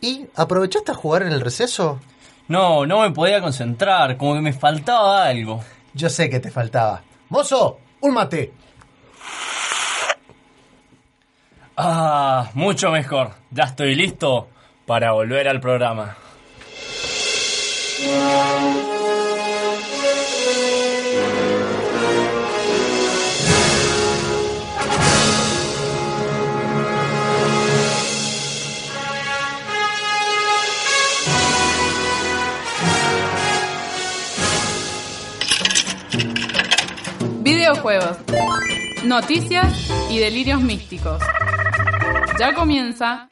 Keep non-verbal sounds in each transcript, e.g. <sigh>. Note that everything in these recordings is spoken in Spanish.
¿Y aprovechaste a jugar en el receso? No, no me podía concentrar, como que me faltaba algo. Yo sé que te faltaba. ¡Mozo! ¡Un mate! Ah, mucho mejor. Ya estoy listo para volver al programa. Videojuegos, noticias y delirios místicos. Ya comienza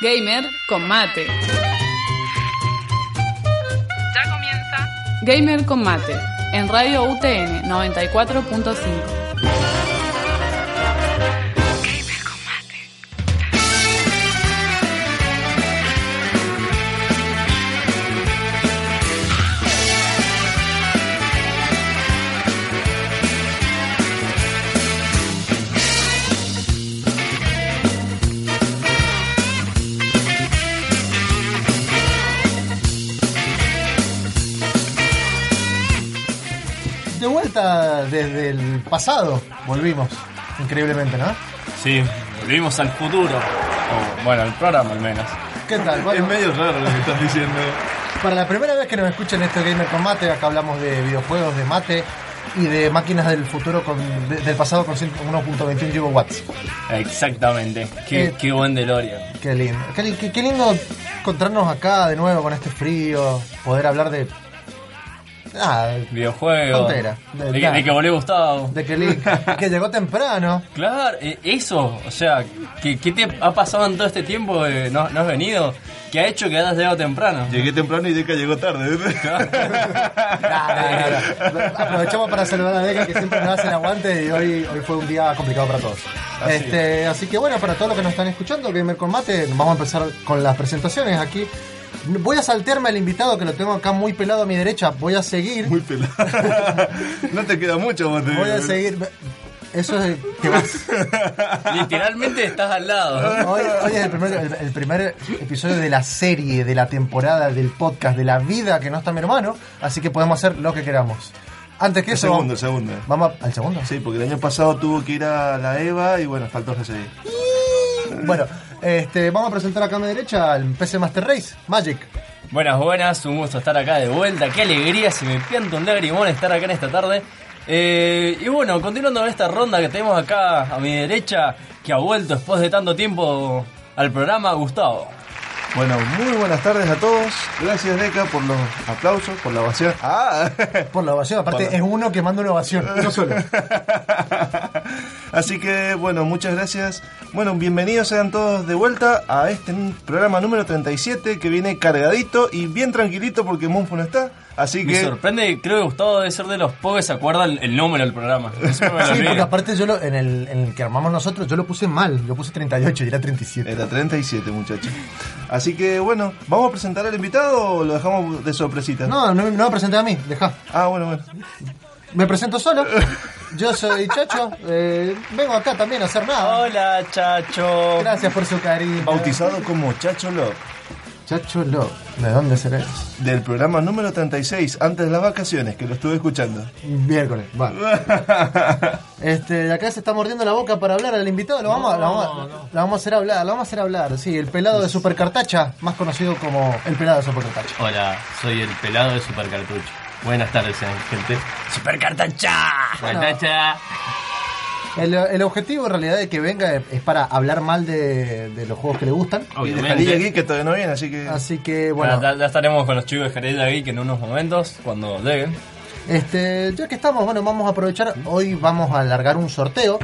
Gamer con mate. Ya comienza Gamer con mate en Radio UTN 94.5. pasado, volvimos. Increíblemente, ¿no? Sí, volvimos al futuro. O, bueno, al programa al menos. ¿Qué tal? Bueno, Es medio raro lo que estás diciendo. para la primera vez que nos escuchan esto de Gamer con Mate, acá hablamos de videojuegos, de mate y de máquinas del futuro con, de- del pasado con 1.21 gigawatts. Exactamente. Qué, Eh. qué buen DeLorean. Qué lindo. Qué, li- qué- qué lindo encontrarnos acá de nuevo con este frío, poder hablar de... Ah, Videojuegos. Tontera. De, De- de que volvió Gustavo. de que, Link- <laughs> que llegó temprano. Claro, eh, eso, o sea, ¿qué, qué te ha pasado en todo este tiempo? eh, no, no has venido? ¿Qué ha hecho que hayas llegado temprano? Llegué temprano y Deca llegó tarde. Nah, nah, nah, nah. Aprovechamos para saludar a Deca que siempre nos hace el aguante y hoy, hoy fue un día complicado para todos. Así Este, así que bueno, para todos los que nos están escuchando, Gamer con Mate, vamos a empezar con las presentaciones aquí. Voy a saltearme al invitado que lo tengo acá muy pelado a mi derecha. Voy a seguir. Muy pelado. <laughs> no te queda mucho, vos te Voy a seguir. Eso es. Te vas. Literalmente estás al lado. Hoy, hoy es el primer, el, el primer episodio de la serie, de la temporada, del podcast, de la vida que no está mi hermano. Así que podemos hacer lo que queramos. Antes que El eso. segundo, el segundo. Vamos a- al segundo. Sí, porque el año pasado tuvo que ir a la EVA y bueno, faltó seguir. Bueno, este, vamos a presentar acá a mi derecha al PC Master Race, Magic. Buenas, buenas, un gusto estar acá de vuelta. Qué alegría, se me pianta un lagrimón estar acá en esta tarde. Eh, y bueno, continuando con esta ronda que tenemos acá a mi derecha, que ha vuelto después de tanto tiempo al programa, Gustavo. Bueno, muy buenas tardes a todos. Gracias, Deca, por los aplausos, por la ovación. ¡Ah! <laughs> Por la ovación, aparte es uno que manda una ovación, no solo. <laughs> Así que, bueno, muchas gracias. Bueno, bienvenidos sean todos de vuelta a este programa número 37 que viene cargadito y bien tranquilito porque Monfo no está. Así Me que. sorprende, creo que Gustavo debe ser de los pocos que se acuerdan el, el número del programa. <laughs> Me Sí, porque aparte yo lo, en, el, en el que armamos nosotros, yo lo puse mal, yo puse 38 y era 37. Era 37, muchachos. Así que, bueno, ¿vamos a presentar al invitado o lo dejamos de sorpresita? No, no, no me presenté a mí, deja. Ah, bueno, bueno. Me presento solo. <laughs> Yo soy Chacho, eh, vengo acá también a hacer nada. Hola, chacho. Gracias por su cariño. Bautizado como Chacho Love. Chacho Lo, ¿de dónde será eso? Del programa número 36, antes de las vacaciones, que lo estuve escuchando. Miércoles, va. <laughs> Este, acá se está mordiendo la boca para hablar al invitado, lo vamos, a- lo vamos, a- lo vamos a hacer hablar, lo vamos a hacer hablar, sí, el pelado de Super Cartacha, más conocido como el pelado de Super Cartacha. Hola, soy el pelado de Super Cartucho. Buenas tardes, eh, gente. Super Cartacha. Cartacha. El, el objetivo en realidad de que venga es, para hablar mal de, de los juegos que le gustan, Y de Obviamente. Aquí, que todavía no viene, así que. así que Bueno, ya, ya estaremos con los chicos de Jarella Geek en unos momentos, cuando lleguen. este, ya que estamos, bueno, vamos a aprovechar, hoy vamos a alargar un sorteo,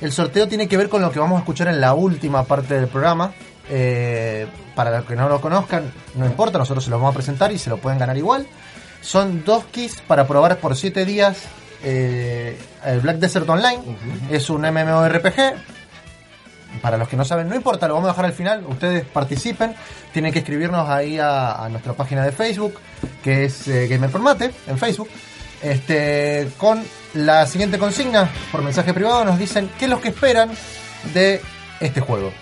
el sorteo tiene que ver con lo que vamos a escuchar en la última parte del programa, Eh, para los que no lo conozcan, no importa, nosotros se lo vamos a presentar y se lo pueden ganar igual. Son dos keys para probar por 7 días eh, el Black Desert Online. Es un MMORPG. Para los que no saben, no importa, lo vamos a dejar al final. Ustedes participen. Tienen que escribirnos ahí a, a nuestra página de Facebook, que es eh, Gamer por Mate, en Facebook. Este, con la siguiente consigna, por mensaje privado, nos dicen qué es lo que esperan de este juego.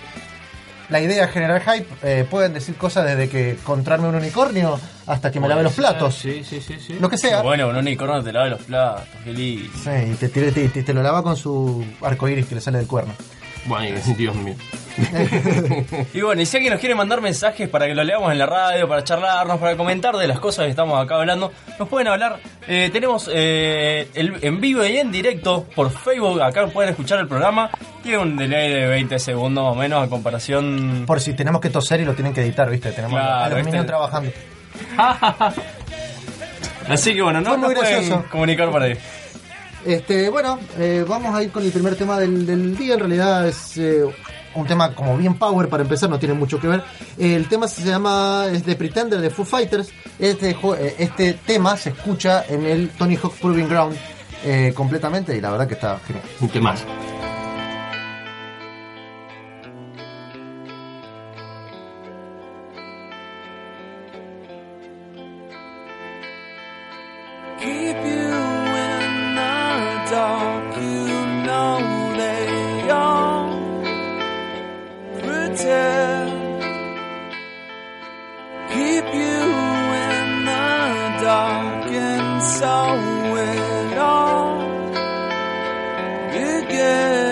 La idea es generar hype. Eh, pueden decir cosas desde que encontrarme un unicornio hasta que me lave los platos. Sí, sí, sí, sí. Lo que sea. Bueno, un unicornio te lava los platos, qué lindo. Sí, y te, tira- te- te- te lo lava con su arco iris que le sale del cuerno. Bueno, y- <laughs> Dios mío. <laughs> Y bueno, y si alguien nos quiere mandar mensajes para que lo leamos en la radio, para charlarnos, para comentar de las cosas que estamos acá hablando, nos pueden hablar. Eh, tenemos eh, el, en vivo y en directo por Facebook, acá pueden escuchar el programa. Tiene un delay de 20 segundos más o menos a comparación... Por si tenemos que toser y lo tienen que editar, ¿viste? Tenemos Claro, a los trabajando. <laughs> Así que bueno, no nos pueden comunicar por ahí. Este, bueno, eh, vamos a ir con el primer tema del, día. En realidad es eh, un tema como bien power para empezar, no tiene mucho que ver. El tema se llama, es de Pretender de Foo Fighters. Este, eh, este tema se escucha en el Tony Hawk Proving Ground completamente y la verdad que está genial. Un temazo. Pretend. Keep you in the dark, and so it all began.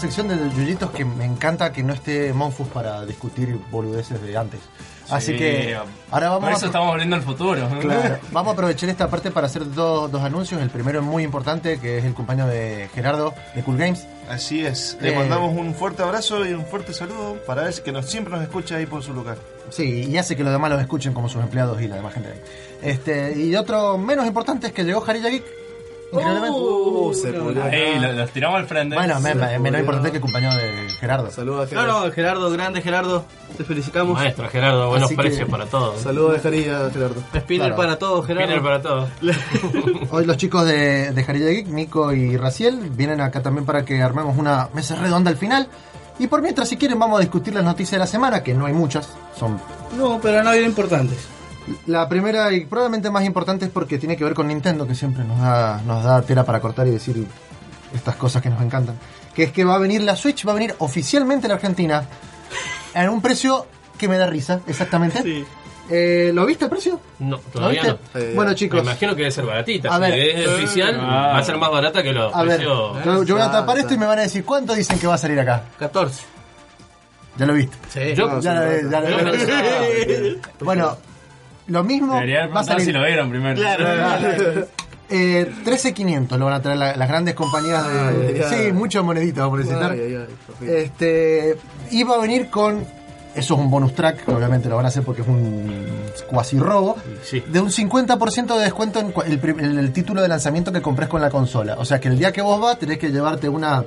Sección de Yuyitos que me encanta que no esté Monfus para discutir boludeces de antes. Así Sí, que ahora vamos Por eso a... estamos volviendo al futuro. <laughs> Claro. Vamos a aprovechar esta parte para hacer dos, dos anuncios. El primero es muy importante, que es el compañero de Gerardo de Cool Games. Así es. Le Eh. mandamos un fuerte abrazo y un fuerte saludo para él que nos, siempre nos escucha ahí por su lugar. Sí, y hace que los demás los escuchen como sus empleados y la demás gente. Este, y otro menos importante es que llegó Jarilla Geek. Uh, se pudrió. Ahí, lo- los tiramos al frente. bueno, me- me- menos importante que el compañero de Gerardo. Saludos a No, Gerardo. no, Gerardo, grande Gerardo, te felicitamos. Maestro Gerardo, buenos Así que- precios para todos. Saludos de Jarilla, Gerardo. Spinner Claro. para todos, Gerardo. Spinner para todos. <laughs> Hoy los chicos de, de Jarilla Geek, Nico y Raciel, vienen acá también para que armemos una mesa redonda al final. Y por mientras, si quieren, vamos a discutir las noticias de la semana, que no hay muchas, son No, pero no eran importantes. La primera y probablemente más importante es porque tiene que ver con Nintendo, que siempre nos da, nos da tela para cortar y decir estas cosas que nos encantan. Que es que va a venir la Switch, va a venir oficialmente a la Argentina en un precio que me da risa, exactamente. Sí. Eh, ¿Lo viste el precio? No, ¿Lo todavía no. viste? Eh, bueno Me chicos, imagino que debe ser baratita. A si ver. es oficial, Ah. va a ser más barata que los a ver, precios. yo, yo voy a tapar esto y me van a decir cuánto dicen que va a salir acá. 14. Ya lo viste. Sí. Yo- No, Ya lo, sí, ya lo- yo pensaba- Bueno, lo mismo Debería va a si lo vieron primero. Claro. Eh, 13.500 lo van a traer la- las grandes compañías de... Ay, sí, ay. mucho monedita vamos a necesitar. Ay, ay. Este, iba a venir con, eso es un bonus track, que obviamente lo van a hacer porque es un cuasi robo, Sí. de un 50% de descuento en el título de lanzamiento que compres con la consola. O sea que el día que vos vas tenés que llevarte una,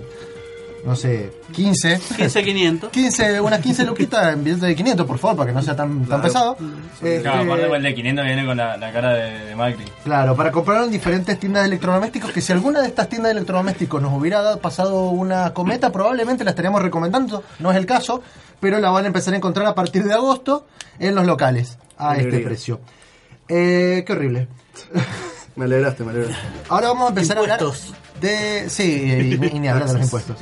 no sé, 15. 15,500. 15, unas 15 luquitas en billete de 500, por favor, para que no sea tan, tan pesado. Este, Claro, aparte el de 500 viene con la, la cara de, de Macri. Claro, para comprarlo en diferentes tiendas de electrodomésticos, que si alguna de estas tiendas de electrodomésticos nos hubiera dado- pasado una cometa, probablemente la estaríamos recomendando, no es el caso, pero la van a empezar a encontrar a partir de agosto en los locales, a Qué este precio. Eh, qué horrible. Me alegraste, me alegraste. Ahora vamos a empezar Impuestos. a hablar de... Sí, y, y ni hablar de los <laughs> impuestos.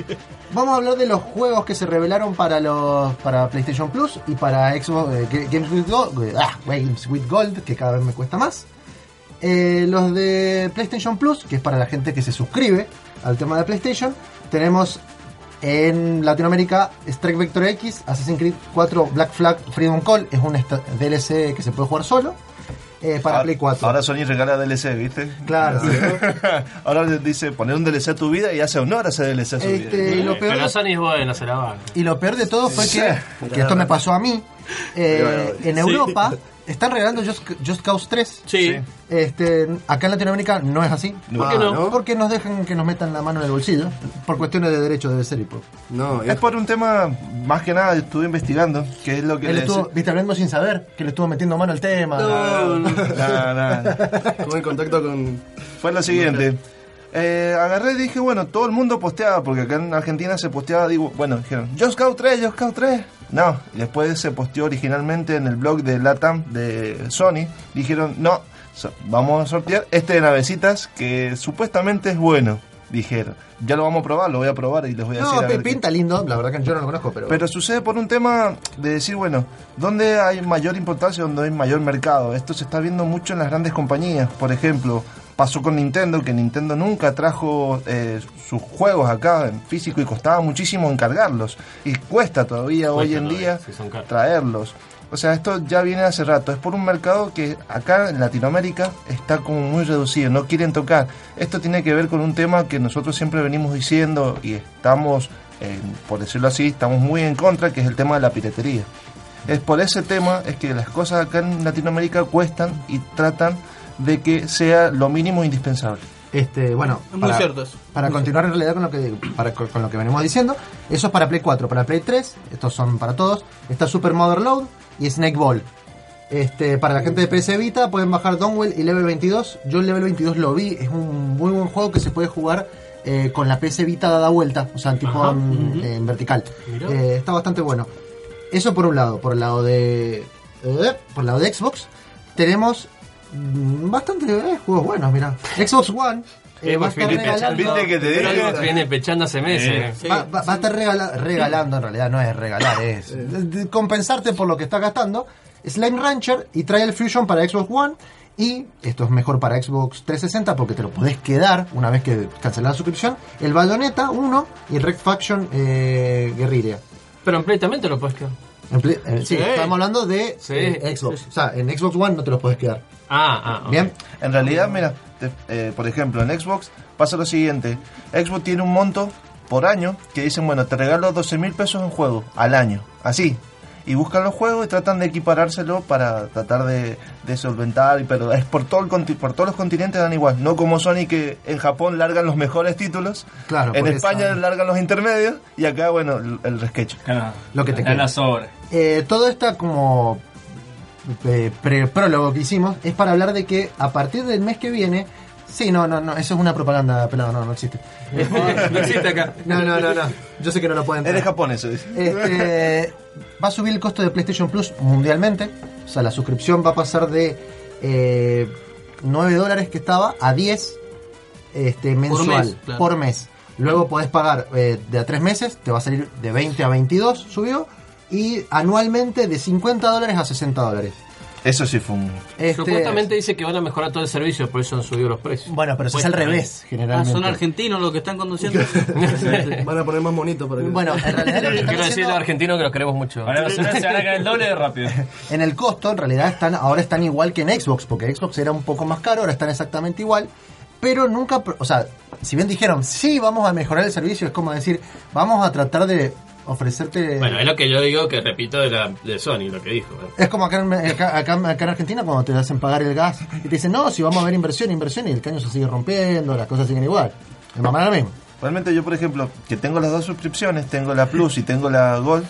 Vamos a hablar de los juegos que se revelaron para los para PlayStation Plus y para Xbox eh, Ga- Games with Gold, ah, Games with Gold, que cada vez me cuesta más. Eh, los de PlayStation Plus, que es para la gente que se suscribe al tema de PlayStation, tenemos en Latinoamérica Strike Vector X, Assassin's Creed 4 Black Flag Freedom Call, es un DLC que se puede jugar solo. Eh, para Ahora- Play 4. Ahora Sony regala DLC, ¿viste? Claro. <laughs> Ahora le dice poner un DLC a tu vida y hace honor a ese DLC a su Este, vida. y, lo peor Pero de, Sony es bueno, se la van. y lo peor de todo fue que, que esto me pasó a mí. Eh, en Europa están regalando Just, Just Cause 3. Sí. Este, acá en Latinoamérica no es así. ¿Por qué no? Porque nos dejan que nos metan la mano en el bolsillo. Por cuestiones de derecho debe ser. Y por... No, Es por un tema, más que nada, estuve investigando, que es lo que Él le estuvo, dec- viste, hablando sin saber, que le estuvo metiendo mano al tema. No, no. No, no, <laughs> no. Estuve en contacto con. Fue lo siguiente. Eh, agarré y dije, bueno, todo el mundo posteaba, porque acá en Argentina se posteaba, digo, bueno, dijeron, Just Cause 3, Just Cause 3. No, y después se posteó originalmente en el blog de Latam de Sony. Dijeron, no, so- vamos a sortear este de navecitas que supuestamente es bueno. Dijeron, ya lo vamos a probar, lo voy a probar y les voy a decir. No, a ver pi- qué- pinta lindo, la verdad que yo no lo conozco, pero... pero sucede por un tema de decir, bueno, ¿dónde hay mayor importancia, dónde hay mayor mercado? Esto se está viendo mucho en las grandes compañías. Por ejemplo, pasó con Nintendo, que Nintendo nunca trajo eh, sus juegos acá en físico y costaba muchísimo encargarlos. Y cuesta todavía hoy en todavía, día traerlos. O sea, esto ya viene hace rato. Es por un mercado que acá en Latinoamérica está como muy reducido, no quieren tocar. Esto tiene que ver con un tema que nosotros siempre venimos diciendo y estamos, eh, por decirlo así, estamos muy en contra, que es el tema de la piratería. Es por ese tema es que las cosas acá en Latinoamérica cuestan y tratan de que sea lo mínimo indispensable. Este, bueno, Es muy cierto eso. Para continuar en realidad con lo que para, con, lo que venimos diciendo, eso es para Play 4, para Play 3, estos son para todos, está Super Motherload y Snake Ball. Este, para la gente de PS Vita pueden bajar Donwell y Level 22. Yo el Level 22 lo vi, es un muy buen juego que se puede jugar eh, con la PS Vita dada vuelta, o sea, tipo Ajá, en, en vertical. Eh, está bastante bueno. Eso por un lado, por el lado de eh, por el lado de Xbox tenemos bastante eh, juegos buenos, mira. Xbox One eh, va a Xbox estar viene regalando pechando. ¿Viste que te Pero dije? Xbox viene pechando hace meses. Sí. Va, va- va a estar regala- regalando, en realidad no es regalar, es de- de compensarte por lo que estás gastando. Slime Rancher y Trial Fusion para Xbox One Y esto es mejor para Xbox 360 porque te lo podés quedar una vez que cancelás la suscripción. El Bayonetta 1 y Red Faction eh, Guerrilla. Pero en Play también te lo puedes quedar. En Play- eh, sí, hablando de Sí. eh, Xbox. Sí, sí. O sea, en Xbox One no te los puedes quedar. Ah, ah, ok. Bien. En realidad, mira, te- eh, por ejemplo, en Xbox pasa lo siguiente. Xbox tiene un monto por año que dicen, bueno, te regalo 12 mil pesos en juego al año. Así. Y buscan los juegos y tratan de equiparárselo para tratar de, de solventar. y- Pero es por, todo el, conti- por todos los continentes dan igual. No como Sony que en Japón largan los mejores títulos. Claro, En porque España saben. largan los intermedios. Y acá, bueno, el, el resquecho. Acá Lo que te queda. la sobra. Eh, todo está como eh, pre- prólogo que hicimos es para hablar de que a partir del mes que viene sí no no no eso es una propaganda pelado no no existe. No existe acá. no no no no. Yo sé que no lo pueden Es de Japón eso, dice. este, va a subir el costo de PlayStation Plus mundialmente. O sea la suscripción va a pasar de eh, 9 dólares que estaba a 10 este, mensual por mes, luego podés pagar eh, de a 3 meses te va a salir de 20 a 22 subió y anualmente de 50 dólares a 60 dólares Eso sí fue un... Este, Supuestamente dice que van a mejorar todo el servicio, por eso han subido los precios. Bueno, pero eso es al revés, Ah, generalmente. son argentinos los que están conduciendo. <laughs> Van a poner más bonito para que. Bueno, en realidad lo que están Quiero decir a haciendo- los argentinos que los queremos mucho. Ahora los celulares se van a caer el doble de rápido. <laughs> en el costo, en realidad están ahora están igual que en Xbox, porque Xbox era un poco más caro, ahora están exactamente igual, pero nunca, o sea, si bien dijeron, sí, vamos a mejorar el servicio, es como decir, vamos a tratar de ofrecerte... Bueno, es lo que yo digo que repito de, la, de Sony, lo que dijo. ¿eh? Es como acá en, acá, acá- acá en Argentina cuando te hacen pagar el gas y te dicen, no, si vamos a ver inversión, inversión, y el caño se sigue rompiendo, las cosas siguen igual. El mamá lo mismo. Realmente yo, por ejemplo, que tengo las dos suscripciones, tengo la Plus y tengo la Gold,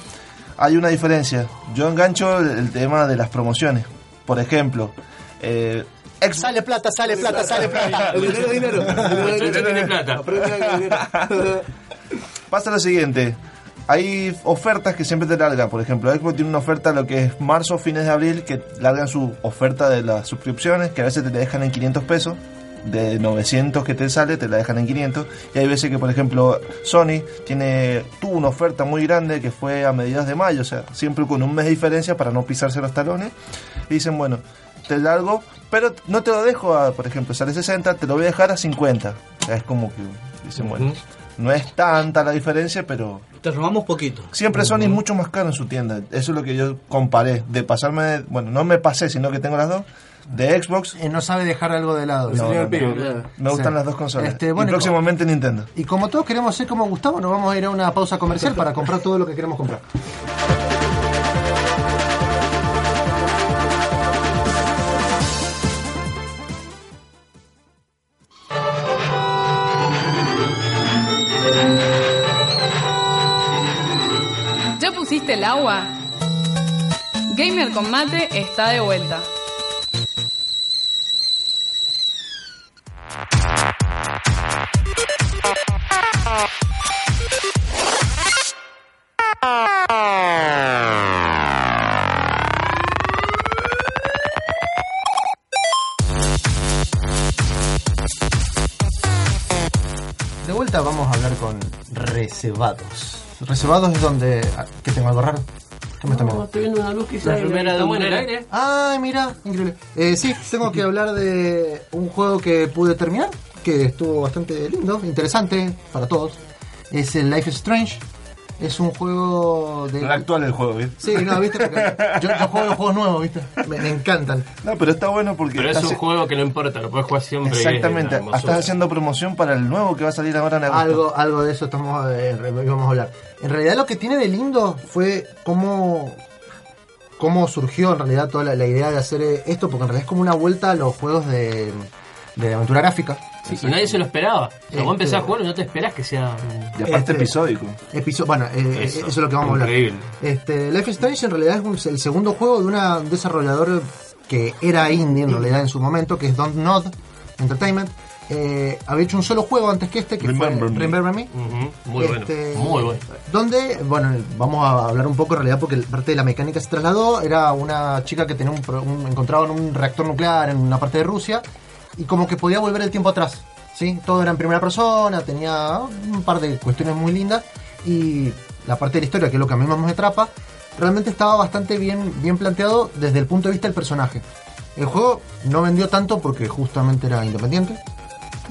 hay una diferencia. Yo engancho el, el tema de las promociones. Por ejemplo, eh, Xbox- Sale plata, sale plata, sale plata. <laughs> El dinero dinero. El dinero dinero. <laughs> pasa lo siguiente. Hay ofertas que siempre te largan. Por ejemplo, Xbox tiene una oferta lo que es marzo, fines de abril, que largan su oferta de las suscripciones, que a veces te la dejan en 500 pesos. De 900 que te sale, te la dejan en 500. Y hay veces que, por ejemplo, Sony tiene tuvo una oferta muy grande que fue a mediados de mayo, o sea, siempre con un mes de diferencia para no pisarse los talones. Y dicen, bueno, te largo, pero no te lo dejo a, por ejemplo, sale 60, te lo voy a dejar a 50. O sea, es como que dicen, bueno. No es tanta la diferencia, pero Te robamos poquito. Siempre Sony es mucho más caro en su tienda. Eso es lo que yo comparé. De pasarme, bueno, no me pasé, sino que tengo las dos. De Xbox, Eh, no sabe dejar algo de lado. No, no, no. Claro. me gustan Sí. las dos consolas. Este, bueno, y próximamente Nintendo. Y como todos queremos ser como Gustavo, nos vamos a ir a una pausa comercial para comprar todo lo que queremos comprar. ¿Ya pusiste el agua? Gamer con mate está de vuelta. De vuelta vamos a hablar con reservados. Reservados es donde... ah, ¿Qué tengo algo raro? ¿Qué me está mirando? estoy viendo una luz que La remera de estamos en el aire. Ay, mira, increíble. Eh, sí, tengo que hablar de un juego que pude terminar, que estuvo bastante lindo, interesante para todos. Es el Life is Strange. Es un juego de... El actual el juego, ¿viste? Sí, no, viste, porque yo, yo juego los juegos nuevos, viste. Me, me encantan. No, pero está bueno porque. Pero es un juego que no importa, lo puedes jugar siempre. Exactamente. es Estás haciendo promoción para el nuevo que va a salir ahora en agosto. Algo, algo de eso estamos eh, vamos a hablar. En realidad lo que tiene de lindo fue cómo, cómo surgió en realidad toda la, la idea de hacer eh, esto, porque en realidad es como una vuelta a los juegos de, de aventura gráfica. Sí, y nadie se lo esperaba. O sea, Este- vos empezás a jugar y no te esperás que sea. Y aparte Este- episódico. Episo- bueno, eh, eso, Eso, es lo que vamos a hablar. increíble. Este, Life is Strange en realidad es un- el segundo juego de una- un desarrollador que era indie en realidad en su momento, que es Don't Nod Entertainment. Eh, había hecho un solo juego antes que este, que Remember fue Me. Remember Me. Muy Este, bueno. Muy bueno. Donde, bueno, vamos a hablar un poco en realidad porque parte de la mecánica se trasladó. Era una chica que tenía un, pro- un- encontraba en un reactor nuclear en una parte de Rusia y como que podía volver el tiempo atrás. ¿sí? Todo era en primera persona, tenía un par de cuestiones muy lindas y la parte de la historia, que es lo que a mí más me atrapa, realmente estaba bastante bien, bien planteado desde el punto de vista del personaje. El juego no vendió tanto porque justamente era independiente.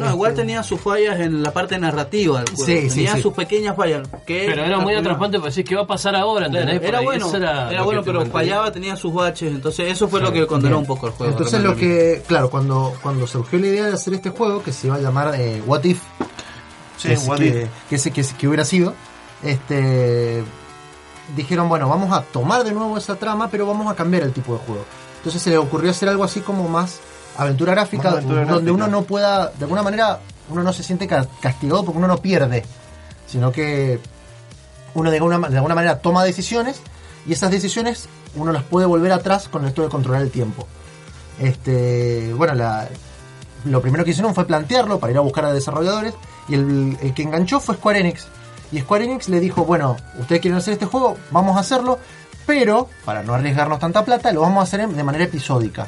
No, igual tenía sus fallas en la parte narrativa del juego. Sí, sí, tenía sí. sus pequeñas fallas. Que Pero era muy atrapante para decir qué va a pasar ahora, Era bueno, era, bueno, pero mantenía. fallaba, tenía sus baches. Entonces, eso fue lo que condenó un poco el juego. Entonces lo que, claro, cuando, cuando surgió la idea de hacer este juego, que se iba a llamar eh, What If, Sí, que, What que, If. que ese- que, ese- que hubiera sido, este dijeron, bueno, vamos a tomar de nuevo esa trama, pero vamos a cambiar el tipo de juego. Entonces se le ocurrió hacer algo así como más aventura gráfica, aventura donde gráfica. uno no pueda, de alguna manera, uno no se siente ca- castigado porque uno no pierde, sino que uno de alguna, de alguna manera toma decisiones y esas decisiones uno las puede volver atrás con esto de controlar el tiempo. Este, bueno, la, lo primero que hicieron fue plantearlo para ir a buscar a desarrolladores y el, el que enganchó fue Square Enix. Y Square Enix le dijo, bueno, ustedes quieren hacer este juego, vamos a hacerlo, pero para no arriesgarnos tanta plata, lo vamos a hacer de manera episódica.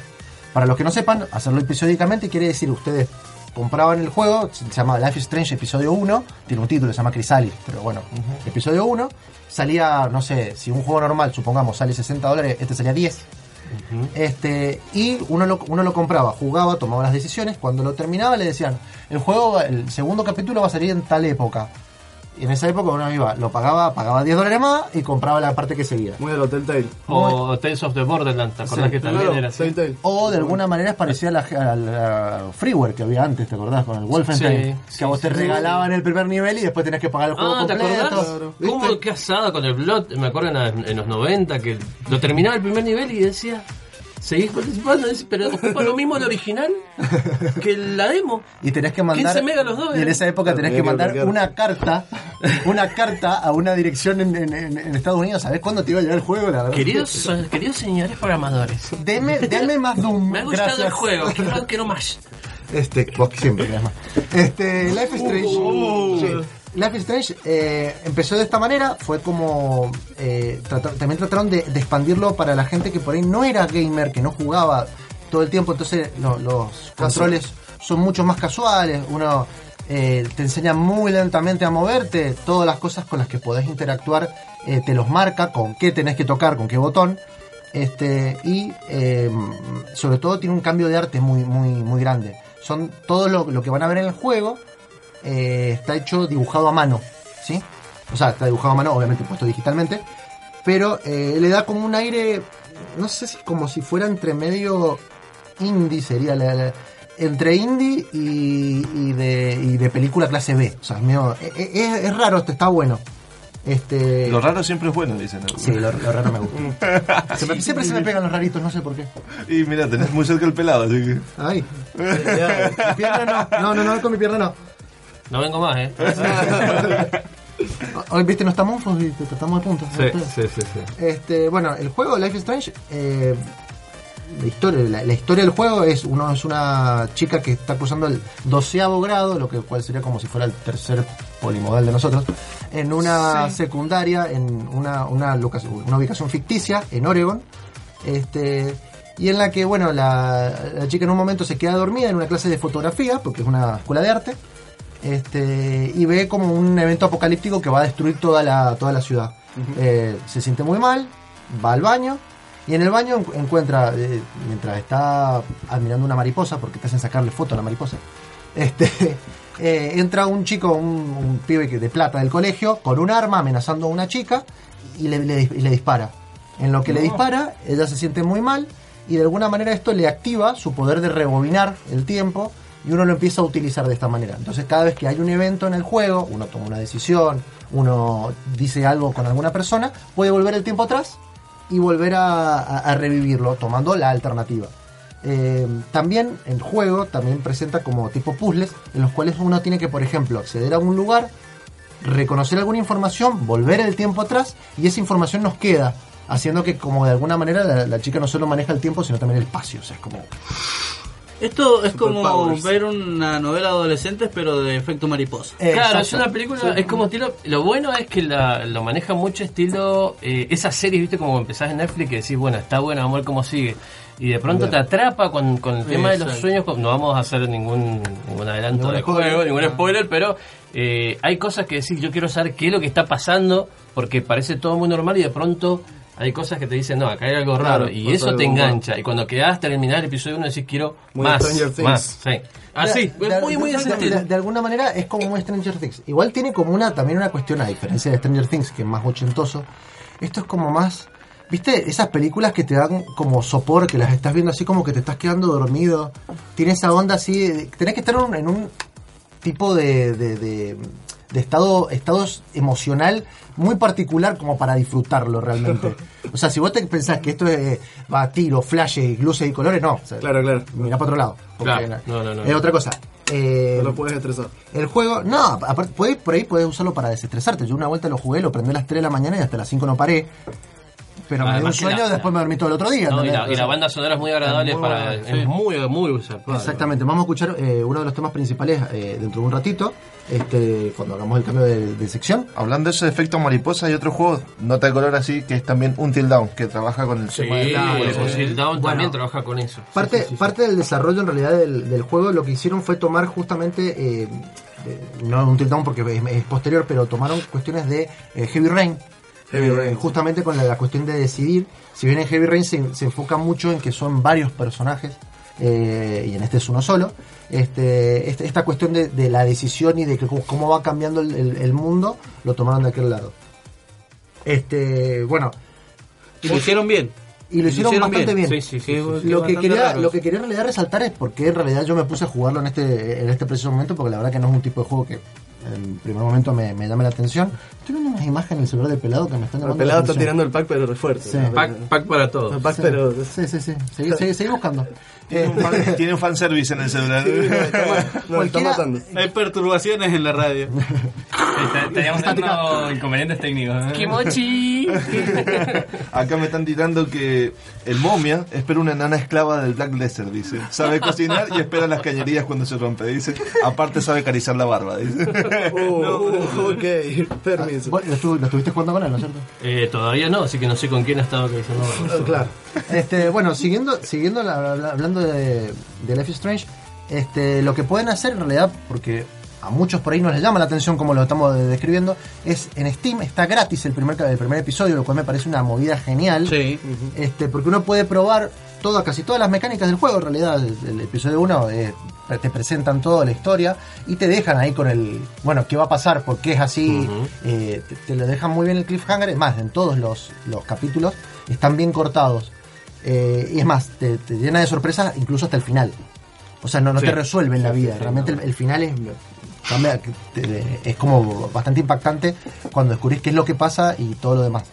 Para los que no sepan, hacerlo episódicamente quiere decir ustedes compraban el juego, se llama Life is Strange Episodio 1, tiene un título, se llama Chrysalis, pero bueno, Episodio 1, salía, no sé, si un juego normal, supongamos, sale 60 dólares, este salía 10. Este, y uno lo, uno lo compraba, jugaba, tomaba las decisiones. Cuando lo terminaba, le decían: el juego, el segundo capítulo va a salir en tal época. Y en esa época uno iba, lo pagaba, pagaba 10 dólares más y compraba la parte que seguía. Muy a lo Telltale. O Tales of the Borderlands, ¿te acordás Sí, que también Claro, era así? O de alguna manera es parecida a la, a la freeware que había antes, ¿te acordás? Con el Wolfenstein. Sí, que a vos te regalaban el primer nivel y después tenías que pagar el juego Ah, ¿te completo. acordás? ¿Cómo qué asada con el Blood? Me acuerdo en, en los 90 que lo terminaba el primer nivel y decía, seguís participando, Dice, pero ocupa lo mismo el original que la demo. Y tenés que mandar. 15 megas los dos, Y en ¿eh? esa época tenés que mandar una carta, una carta a una dirección en, en- en- en Estados Unidos. ¿Sabés cuándo te iba a llegar el juego? La verdad. Queridos, queridos señores programadores, Deme, deme más Doom. <laughs> me ha gustado gracias. el juego, quiero, quiero más. Este, vos siempre querés más. Este, Life is Strange. Uh. sí. Life is Strange eh, empezó de esta manera, fue como. eh, también trataron de, de expandirlo para la gente que por ahí no era gamer, que no jugaba todo el tiempo, entonces lo- los controles son mucho más casuales, uno eh, te enseña muy lentamente a moverte, todas las cosas con las que podés interactuar eh, te los marca, con qué tenés que tocar, con qué botón. Este, y eh, sobre todo tiene un cambio de arte muy, muy, muy grande. Son todo lo, lo que van a ver en el juego eh, está hecho dibujado a mano, ¿sí? O sea, está dibujado a mano, obviamente puesto digitalmente, pero eh, le da como un aire, no sé si como si fuera entre medio indie, sería la- la- entre indie y, y de, y de película clase B. O sea, es, medio- es, es- es raro, este está bueno. Este, Lo raro siempre es bueno, dicen. Sí, lo, lo raro me gusta. <laughs> Se me- siempre se me pegan los raritos, no sé por qué. Y mira, tenés muy cerca el pelado, así que. Ay. Mi pierna no. No, no, no, con mi pierna no. No vengo más, ¿eh? <laughs> Hoy, viste, no estamos y te tratamos de puntos. sí, sí, sí. Este, bueno, el juego Life is Strange, eh, la, historia, la, la historia del juego es uno es una chica que está cursando el doceavo grado, lo que cual sería como si fuera el tercer polimodal de nosotros, en una secundaria, en una, una, loca- una ubicación ficticia en Oregon. Este, y en la que, bueno, la, la chica en un momento se queda dormida en una clase de fotografía, porque es una escuela de arte, este, y ve como un evento apocalíptico que va a destruir toda la, toda la ciudad. Eh, se siente muy mal, va al baño y en el baño en- encuentra, eh, mientras está admirando una mariposa, porque te hacen sacarle foto a la mariposa, este, <laughs> eh, entra un chico, un, un pibe que- de plata del colegio, con un arma amenazando a una chica y le, le dispara. En lo que le dispara, ella se siente muy mal y de alguna manera esto le activa su poder de rebobinar el tiempo y uno lo empieza a utilizar de esta manera. Entonces cada vez que hay un evento en el juego, uno toma una decisión, uno dice algo con alguna persona, puede volver el tiempo atrás y volver a, revivirlo tomando la alternativa. Eh, también el juego también presenta como tipo puzzles en los cuales uno tiene que, por ejemplo, acceder a un lugar, reconocer alguna información, volver el tiempo atrás y esa información nos queda, haciendo que como de alguna manera la chica no solo maneja el tiempo, sino también el espacio. O sea, es como... Esto es como ver una novela de adolescentes, pero de efecto mariposa. Claro, Exacto. es una película, es como estilo. Lo bueno es que la, lo maneja mucho estilo. Eh, esas series, viste, como empezás en Netflix que decís, bueno, está bueno, vamos a ver cómo sigue. Y de pronto te atrapa con, con el tema de los Exacto. sueños. No vamos a hacer ningún, ningún adelanto spoiler. juego, ningún No. spoiler, pero eh, hay cosas que decís, yo quiero saber qué es lo que está pasando, porque parece todo muy normal y de pronto hay cosas que te dicen, no, acá hay algo raro, Claro, y eso te engancha. Y cuando quedas terminar el episodio 1 decís, quiero Muy más, Stranger Things. más. Sí. Así, De- de- muy, muy de de, de- alguna manera es como muy Stranger Things. Igual tiene como una también una cuestión, a diferencia de Stranger Things, que es más ochentoso. Esto es como más. ¿Viste? Esas películas que te dan como sopor, que las estás viendo así como que te estás quedando dormido. Tiene esa onda así. tenés que estar en un, en un tipo de, de, de- de estado estados emocional muy particular como para disfrutarlo realmente. <laughs> O sea, si vos te pensás que esto es va tiro, flash, luces y colores, no. O sea, Claro, claro. Mira para otro lado. Claro, no, no, no. Es otra cosa. Eh, No lo puedes estresar. el juego, no, aparte, por ahí puedes usarlo para desestresarte. Yo una vuelta lo jugué, lo prendí a las 3 de la mañana y hasta las 5 no paré. Pero me dio un sueño la- y después me dormí todo el otro día. No, y, la, y la banda sonora es muy agradable Es muy para. sí. Es muy, muy usurpada. Exactamente, vamos a escuchar eh, uno de los temas principales eh, dentro de un ratito, este, cuando hagamos el cambio de, de sección. Hablando de ese efecto mariposa, hay otro juego, nota de color así, que es también Until Dawn, que trabaja con el Sí, tema de la- el Fossil Down Bueno. también trabaja con eso. Parte, Sí, sí, sí, sí. parte del desarrollo en realidad del, del juego lo que hicieron fue tomar justamente, eh, no un Down porque es, es posterior, pero tomaron cuestiones de eh, Heavy Rain. Heavy Rain. Justamente con la, la cuestión de decidir. Si bien en Heavy Rain se, se enfoca mucho en que son varios personajes, eh, y en este es uno solo, este, este- esta cuestión de, de la decisión y de que cómo, va cambiando el, el- el mundo, lo tomaron de aquel lado. Este, bueno, Y lo hicieron bien. y lo hicieron, bastante bien. Sí, sí, sí, sí, sí. Lo que, quería, lo que quería en realidad resaltar es porque en realidad yo me puse a jugarlo en este, en este preciso momento, porque la verdad que no es un tipo de juego que en primer momento me, me llame la atención. Estoy viendo unas imágenes en el celular de pelado que me están El llamando pelado la está tirando el pack, pero re fuerte. Sí. ¿no? Pack, pack para todos. El pack, Sí. pero. Sí, sí, sí. Seguí, seguí- seguí buscando. Tiene un, fan, tiene un fanservice en el celular. No, lo está matando. Hay perturbaciones en la radio. <laughs> Estaríamos teniendo inconvenientes técnicos. ¿eh? ¡Kimochi! <laughs> Acá me están tirando que el momia espera una enana esclava del Black Lesser, dice. Sabe cocinar y espera las cañerías cuando se rompe, dice. Aparte sabe acariciar la barba, dice. <laughs> Oh, ok, permiso. Lo, estu- lo estuviste jugando con él, ¿no es cierto? Eh, todavía no, así que no sé con quién ha estado diciendo. Ah, Claro. Este, bueno, siguiendo, siguiendo la- la- hablando de, de Life is Strange, este, lo que pueden hacer en realidad, porque a muchos por ahí no les llama la atención como lo estamos de- describiendo, es en Steam está gratis el primer, el primer episodio, lo cual me parece una movida genial. Sí. Este, porque uno puede probar todas, casi todas las mecánicas del juego. En realidad, el, el episodio 1 te presentan toda la historia y te dejan ahí con el, bueno, qué va a pasar, por qué es así. eh, te, te lo dejan muy bien el cliffhanger. Es más, en todos los, los capítulos están bien cortados. Eh, y es más, te, te llena de sorpresas incluso hasta el final. O sea, no, no Sí. te resuelven la vida. Realmente el, el final es te- es como bastante impactante cuando descubrís qué es lo que pasa y todo lo demás.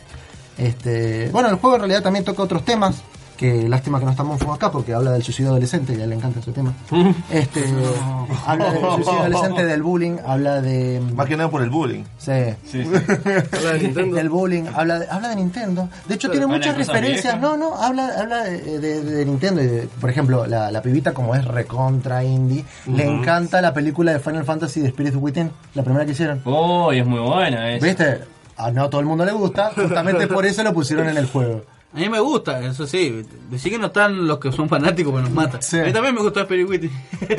Este, bueno, el juego en realidad también toca otros temas, que lástima que no estamos en acá porque habla del suicidio adolescente y a él le encanta ese tema. <laughs> Este, habla del suicidio adolescente, del bullying, habla de... Más que nada por el bullying. Sí. Sí, sí. Habla de Nintendo. Del bullying, habla de, habla de Nintendo. De hecho, tiene muchas referencias. No, no, habla, habla de, de- de Nintendo. y de- por ejemplo, la, la pibita, como es recontra indie, le encanta la película de Final Fantasy de Spirit Within, la primera que hicieron. Oh, y es muy buena esa. ¿Viste? A no todo el mundo le gusta, justamente por eso lo pusieron en el juego. A mí me gusta, eso sí. Decir que no están los que son fanáticos, pues nos matan. Sí. A mí también me gustó Spirit Witty. <laughs> ¿Qué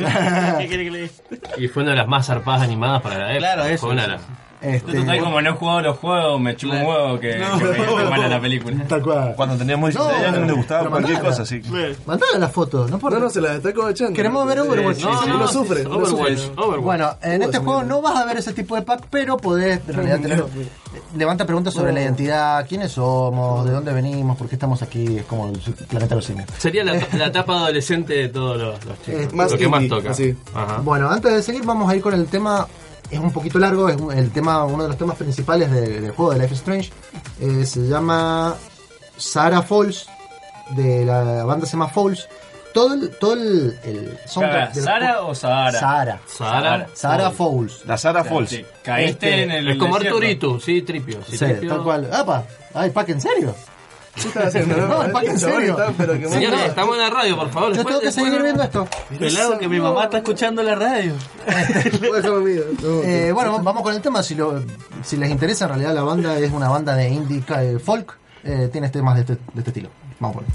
quiere que diga? Y fue una de las más zarpadas animadas para la época. Claro, eso, Fue una eso. Este, Total, como no he jugado los juegos, me chupo un huevo que, No. que me mala la película. Tal cual. Cuando teníamos 16 No, años no le gustaba cualquier mandala. cosa, así. Mandale las fotos, no por No, no, se la está aprovechando. Queremos ver Overwatch. Sí, No, sí, no, sí, sufre. Overwatch. Overwatch. Bueno, en este juego no vas a ver ese tipo de pack, pero podés en realidad <laughs> tener. Levanta preguntas sobre la identidad, quiénes somos, de dónde venimos, por qué estamos aquí, es como el planeta de los simios. Sería la, <laughs> la etapa adolescente de todos los, los chicos. Más lo que más toca. así. Ajá. Bueno, antes de seguir vamos a ir con el tema, es un poquito largo, es el tema, uno de los temas principales de- del juego de Life is Strange, eh, se llama Sarah Falls, de la banda se llama Falls. Todo el, todo el, el soundtrack del ¿Sara o Sahara? Sara. Sara. Sarah Falls. La Sara Falls. Sí, Caíste Este, en el. Es como desierto. Arturito, sí, Tripio. Sí, Sí, Tripio. tal cual. ¡Apa! ¡Ay, pack, en serio! ¿Qué estás haciendo? <laughs> No, el pack en serio. pero que Señores, no. estamos en la radio, por favor. Yo Después- tengo que después seguir viendo esto. Pelado que mi mamá está escuchando la radio. <laughs> Eh, bueno, vamos con el tema. Si, lo, si les interesa, en realidad la banda es una banda de indie eh, folk. Eh, tiene temas de este, de este estilo. Vamos por ahí.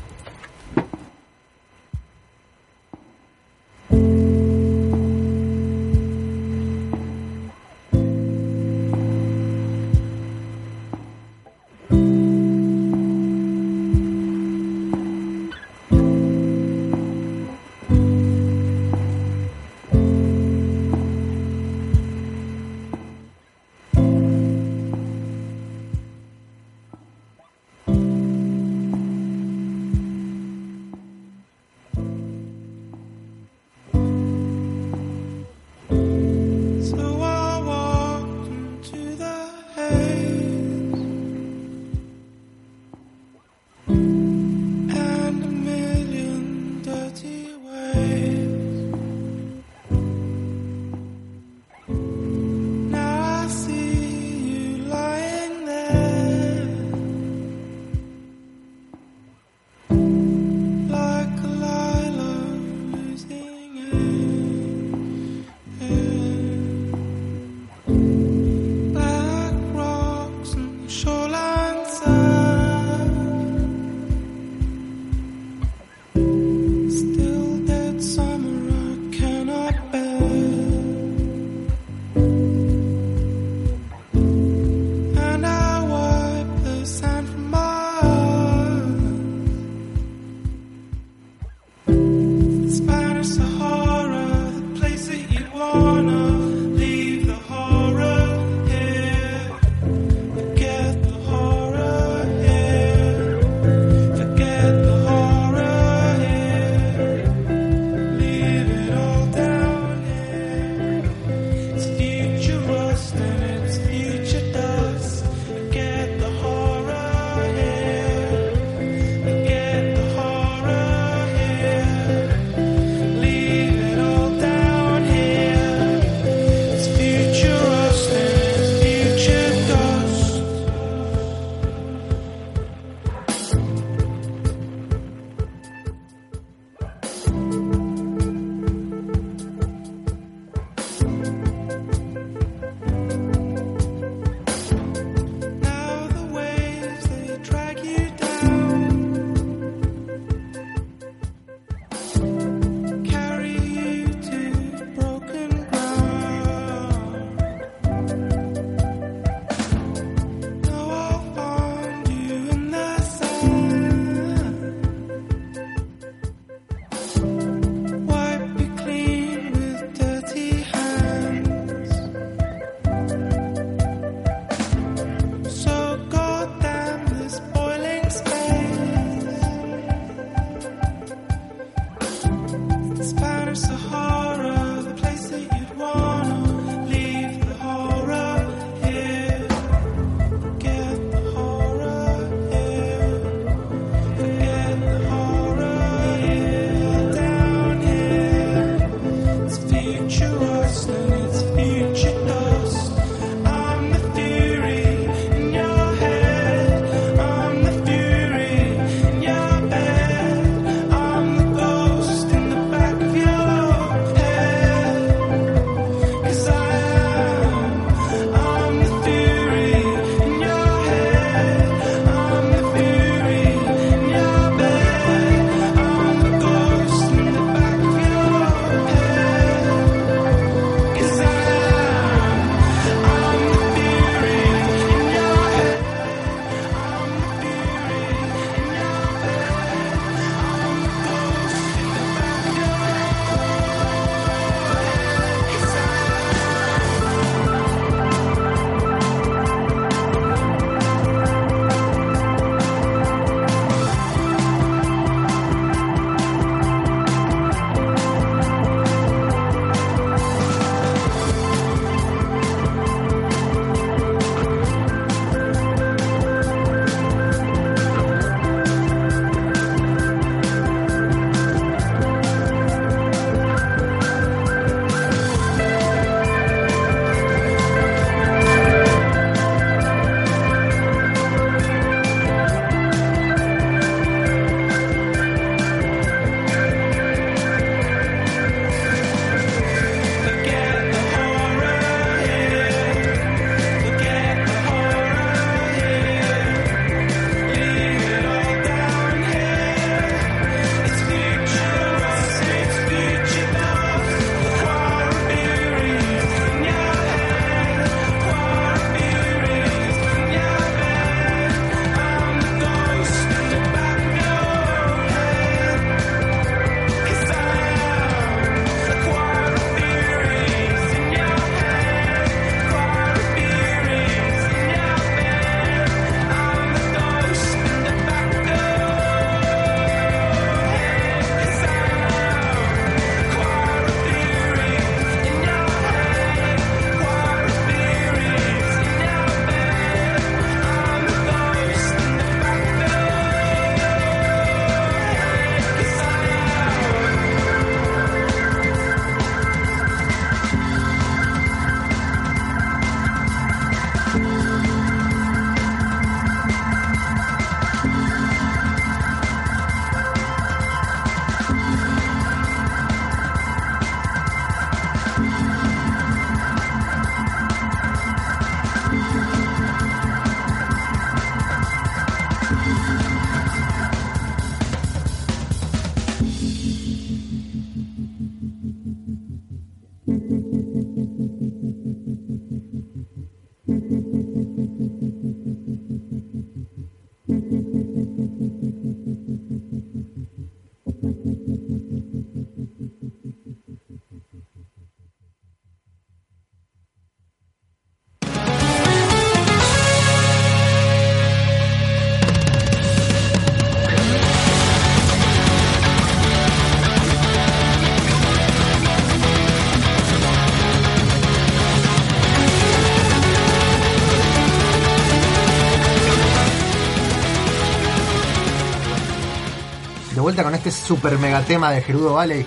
Vuelta con este super mega tema de Gerudo Valley.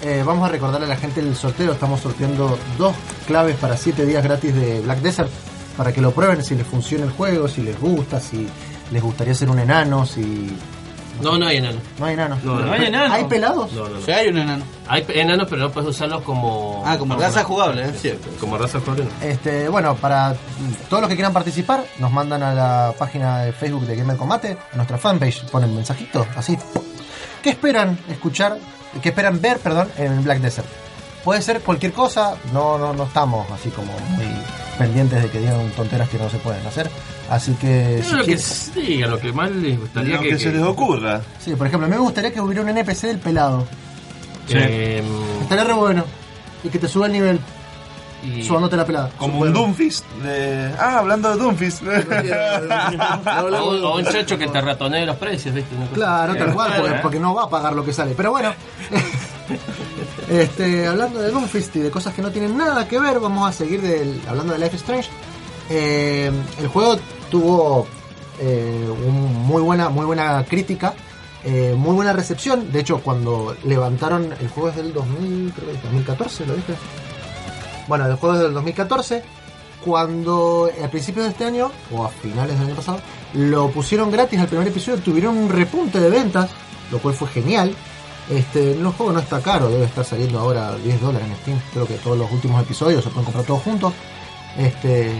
Eh, vamos a recordarle a la gente el sorteo. Estamos sorteando dos claves para 7 días gratis de Black Desert. Para que lo prueben si les funciona el juego, si les gusta, si les gustaría ser un enano, si. No, no hay enanos. No hay enanos. No, no. No hay enano. ¿Hay pelados? No, no, no. Sí, hay un enano. Hay enanos, pero no puedes usarlos como. Ah, como raza jugable, ¿eh? Cierto, como raza jugable. no. Este, bueno, para todos los que quieran participar, nos mandan a la página de Facebook de Gamer Combate, a nuestra fanpage, ponen mensajitos, así. ¿Qué esperan escuchar? ¿Qué esperan ver, perdón, en Black Desert? Puede ser cualquier cosa, no, no, no estamos así como muy pendientes de que digan tonteras que no se pueden hacer. Así que si lo que digan, lo que más les gustaría Lo que, que se les ocurra. sí, por ejemplo, a mí me gustaría que hubiera un NPC del pelado. eh, Estaría re bueno. Y que te suba el nivel, y- subándote la pelada. Como un Doomfist. De... Ah, hablando de Doomfist. <laughs> No o, un chacho que te ratonee los precios, ¿viste? Una cosa Claro, tal cual, porque, porque no va a pagar lo que sale. Pero bueno, <laughs> este, hablando de Doomfist y de cosas que no tienen nada que ver, vamos a seguir del- hablando de Life is Strange. Eh, el juego tuvo eh, un muy buena, muy buena crítica, eh, muy buena recepción. De hecho, cuando levantaron el juego es del 2000, creo que es 2014, lo dije. Bueno, el juego es del 2014. Cuando a principios de este año, o a finales del año pasado, lo pusieron gratis al primer episodio, tuvieron un repunte de ventas, lo cual fue genial. Este, el juego no está caro, debe estar saliendo ahora 10 dólares en Steam. Creo que todos los últimos episodios se pueden comprar todos juntos. Este,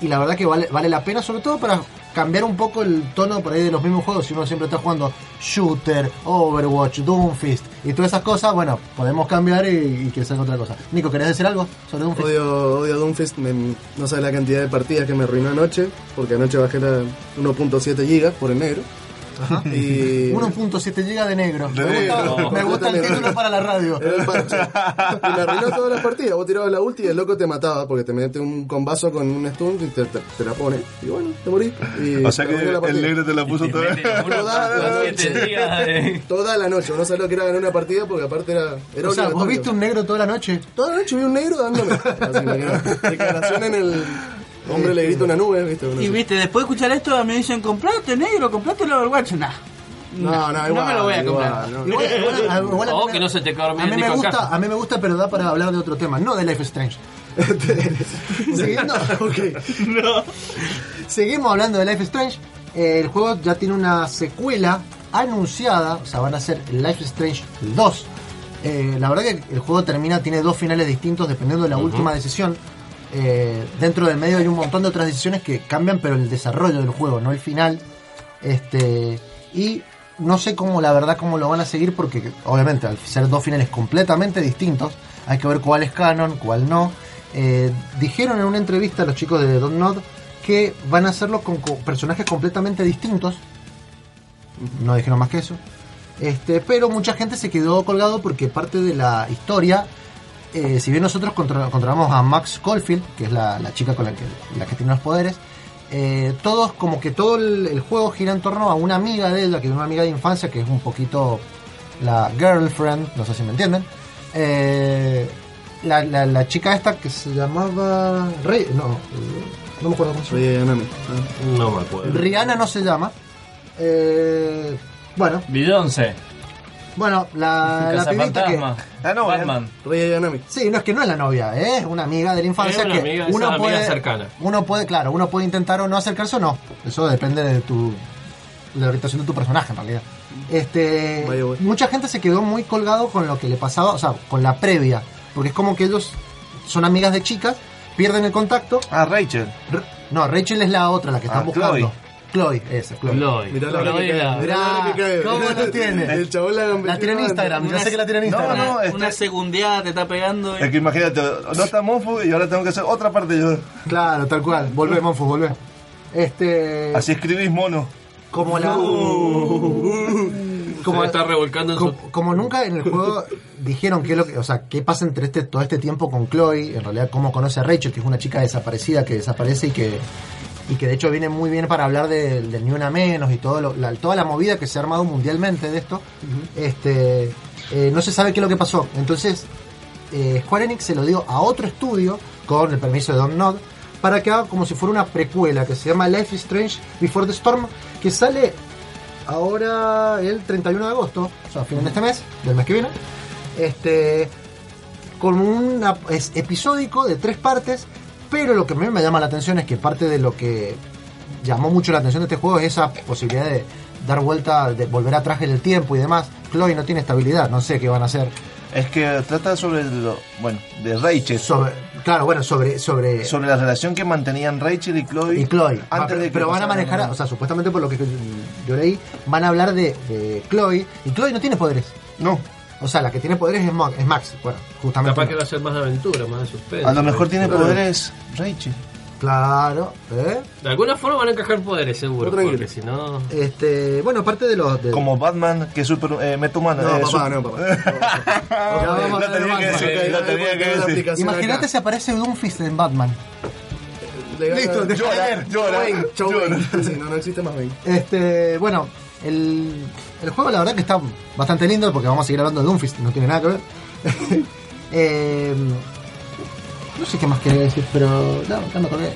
y la verdad que vale, vale la pena, sobre todo para cambiar un poco el tono por ahí de los mismos juegos. Si uno siempre está jugando Shooter, Overwatch, Doomfist y todas esas cosas, bueno, podemos cambiar y, y que otra cosa. Nico, ¿querés decir algo sobre Doomfist? Odio, odio Doomfist, me- no sabes la cantidad de partidas que me arruinó anoche, porque anoche bajé la 1.7 gigas por el negro. <laughs> Y 1.7 GB de negro. De me, gusta, negro. me gusta el título para la radio. Era el parche. <laughs> Y me arruinó todas las partidas. Vos tirabas la ulti y el loco te mataba porque te mete un combazo con un stun y te, te- te la pone. Y bueno, te morí. Y O sea que el negro te la puso Te toda. la noche. Toda la noche. No sabía que era ganar una partida porque aparte era. era O sea, vos viste un negro toda la noche. Toda la noche vi un negro dándome. <laughs> Así Declaración en el. Hombre le grita una nube, ¿viste? Una- Y viste, después de escuchar esto me dicen, comprate negro, comprate el Overwatch. Nah. No, no, igual, no me lo voy a igual, comprar. no. Igual- igual- a- igual que me- no se te a mí me gusta, a mí me gusta, pero da para hablar de otro tema, no de Life Strange. <laughs> Siguiendo, <laughs> Seguimos hablando de Life Strange. Eh, el juego ya tiene una secuela anunciada, o sea, van a ser Life Strange 2. Eh, la verdad que el juego termina, tiene dos finales distintos dependiendo de la última decisión. Eh, dentro del medio hay un montón de otras decisiones que cambian, pero el desarrollo del juego, no el final. Este, y no sé cómo, la verdad, cómo lo van a seguir, porque obviamente al ser dos finales completamente distintos, hay que ver cuál es canon, cuál no. Eh, dijeron en una entrevista los chicos de Don't Nod que van a hacerlo con, co- personajes completamente distintos. No dijeron más que eso. Este, pero mucha gente se quedó colgado porque parte de la historia, eh, si bien nosotros contra- controlamos a Max Caulfield, que es la, la chica con la que, la que tiene los poderes, eh, todos, como que todo el, el juego gira en torno a una amiga de ella, que es una amiga de infancia, que es un poquito la girlfriend, no sé si me entienden. Eh, la, la, la chica esta que se llamaba Rey, no, no me acuerdo cómo se llama. Nami. Ah. No me acuerdo. Rihanna no se llama. Eh, bueno, Beyoncé. Bueno, la, la pibita que. Cazafantasma. Ah, no, Batman. Rey Yanami. Sí, no es que no es la novia, ¿eh? es una amiga de la infancia Es una que amiga, es uno una amiga puede, cercana. uno puede, claro, uno puede intentar o no acercarse o no. Eso depende de tu de la orientación de tu personaje en realidad. Este, Vaya, güey. mucha gente se quedó muy colgado con lo que le pasaba, o sea, con la previa, porque es como que ellos son amigas de chicas, pierden el contacto. Ah, Rachel. R- no, Rachel es la otra, la que están Ah, buscando. Chloe. Chloe, esa, Chloe. Lloyd. Mirá la. Mirá, Mirá la hora que cae. ¿cómo lo tiene? El chabón la La tiene en Instagram, yo sé que la tiene en No, Instagram. no, Una, este- una segundeada te está pegando. y- Es que imagínate, no está Monfu y ahora tengo que hacer otra parte yo. Claro, tal cual. Volvé, Monfus, volvé. Este, Así escribís mono. como la Como como, está revolcando en su... como, como nunca en el juego dijeron qué es lo que, o sea, qué pasa entre este todo este tiempo con Chloe, en realidad cómo conoce a Rachel, que es una chica desaparecida que desaparece y que y que de hecho viene muy bien para hablar de- del ni una menos y todo lo- la, toda la movida que se ha armado mundialmente de esto. Este eh, no se sabe qué es lo que pasó. Entonces eh, Square Enix se lo dio a otro estudio con el permiso de Don Nod para que haga como si fuera una precuela que se llama Life is Strange Before the Storm que sale ahora el 31 de agosto, o sea, a fin de este mes, del mes que viene. Este con un episódico de tres partes, pero lo que a mí me llama la atención es que parte de lo que llamó mucho la atención de este juego es esa posibilidad de dar vuelta, de volver atrás en el tiempo y demás. Chloe no tiene estabilidad, no sé qué van a hacer. Es que trata sobre lo, bueno, de Rachel. Sobre, claro, bueno, sobre sobre Sobre la relación que mantenían Rachel y Chloe. y Chloe. Antes pero, de que pero van a manejar, o sea, supuestamente por lo que yo leí, van a hablar de, de Chloe y Chloe no tiene poderes. No, O sea, la que tiene poderes es, Mo- es Max. Bueno, justamente. Capaz que va a ser más de aventura, más de suspense. a lo mejor tiene poderes Rachel. Claro, ¿eh? De alguna forma van a encajar poderes, seguro. Porque si no... Este, bueno, aparte de los. de- Como Batman, que es super eh, metahumano. No, eh, papá, su- no, papá. <laughs> Imagínate si aparece Doomfist en Batman. Listo, Llora, llora, Wayne, Joe. Wayne. Sí, no, no existe más Wayne. Este, bueno, el, el juego la verdad que está bastante lindo porque vamos a seguir hablando de Doomfist, no tiene nada que ver. <laughs> Eh, no sé qué más quería decir, pero no, ya me acordé.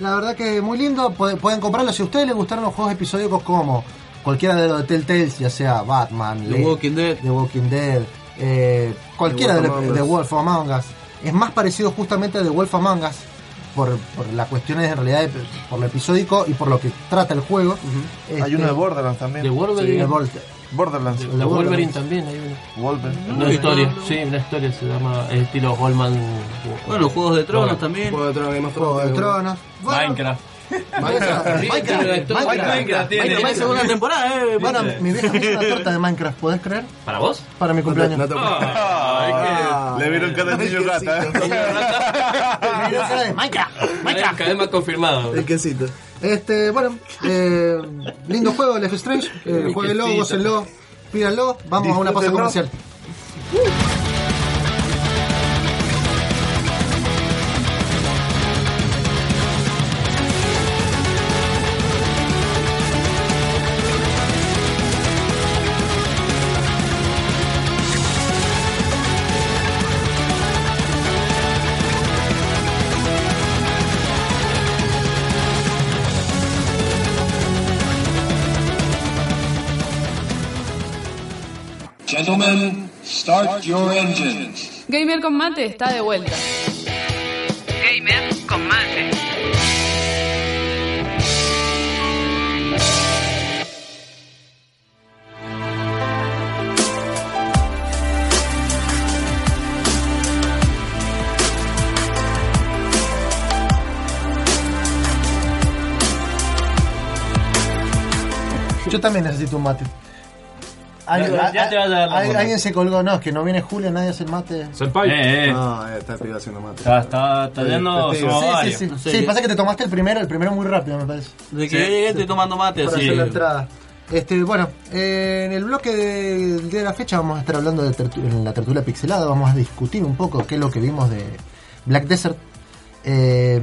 La verdad que muy lindo, puede- pueden comprarlo si a ustedes les gustaron los juegos episódicos como cualquiera de los de Telltales, ya sea Batman, The Walking Dead. The Walking Dead, eh, cualquiera The de, Wolf de Us. Wolf Among Us. Es más parecido justamente a The Wolf Among Us por, por las cuestiones en realidad, de- por lo episódico y por lo que trata el juego. Hay Este, uno de Borderlands también. De Wolverine. el Vol- Borderlands. de, de de Wolverine Wolverine. también hay uno. Wolverine. Una historia, sí, una historia se llama el estilo Goldman. Bueno, los juegos de tronos Bueno. también. Juego de Tronos, Game of Juego de. Tronos. Minecraft. Minecraft. Minecraft. Minecraft. Minecraft segunda temporada, eh. Bueno, mi vieja me hizo una torta de Minecraft, ¿podés creer? ¿Para vos? Para mi cumpleaños. No te Ah, Le vieron cada niño rata. Me dio cara de Minecraft. Minecraft. Cada vez más confirmado. El quesito. Este, bueno, eh, lindo juego, Life Strange. Eh, jueguenlo, gócenlo, pídanlo. Vamos a una pausa comercial. Gentlemen, start your engines. Gamer con mate está de vuelta. Gamer con mate. Yo también necesito un mate. Alguien, Ya- ya te vas a dar la alguien- bola. alguien se colgó, no, es que no viene Julio, nadie hace el mate. Senpai. Eh, eh. No, eh, está el pibe haciendo mate. Está, está, está yendo Sí, sí, somos Sí, sí, varios. sí. No sé Sí, pasa que te tomaste el primero, el primero muy rápido, me parece. De que yo llegué estoy tomando mate, para así. hacer la entrada. Este, bueno, eh, en el bloque de- del día de la fecha vamos a estar hablando de tertu- en la tertulia pixelada, vamos a discutir un poco qué es lo que vimos de Black Desert. Eh,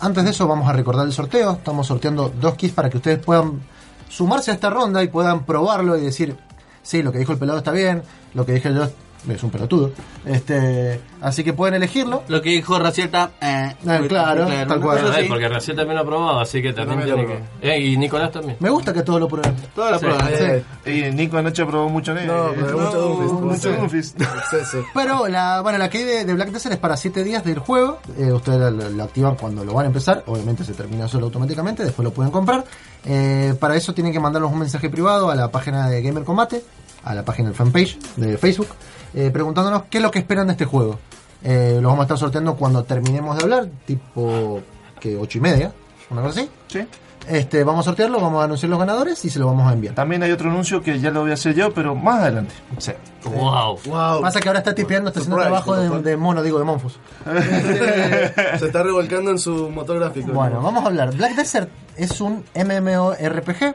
antes de eso vamos a recordar el sorteo, estamos sorteando dos kits para que ustedes puedan sumarse a esta ronda y puedan probarlo y decir, sí, lo que dijo el pelado está bien, lo que dije yo es un pelotudo. Este, así que pueden elegirlo. Lo que dijo Racieta, eh, Ah, claro, tal cual. Sí. porque Raciel también lo ha probado, así que también tiene lo que. Eh, y Nicolás también. Me gusta que todos lo prueben. Todas las Sí. Eh, Y Nico anoche probó mucho eh, No, pero mucho Doomfist. mucho <laughs> Sí. Doomfist. Exceso. Pero la, bueno, la key de, de Black Desert es para 7 días del juego. Eh, ustedes lo, lo activan cuando lo van a empezar. Obviamente se termina solo automáticamente. Después lo pueden comprar. Eh, para eso tienen que mandarnos un mensaje privado a la página de Gamer Combate, a la página del fanpage de Facebook, eh, preguntándonos qué es lo que esperan de este juego. Eh, lo vamos a estar sorteando cuando terminemos de hablar, tipo que 8 y media, una cosa así. Sí. Este, vamos a sortearlo, vamos a anunciar los ganadores y se lo vamos a enviar. También hay otro anuncio que ya lo voy a hacer yo, pero más adelante. Sí. Wow. Wow. Pasa que ahora está tipeando, está haciendo trabajo de, mono, digo, de Monfus. <laughs> Se está revolcando en su motor gráfico. Bueno, vamos a hablar. Black Desert es un MMORPG.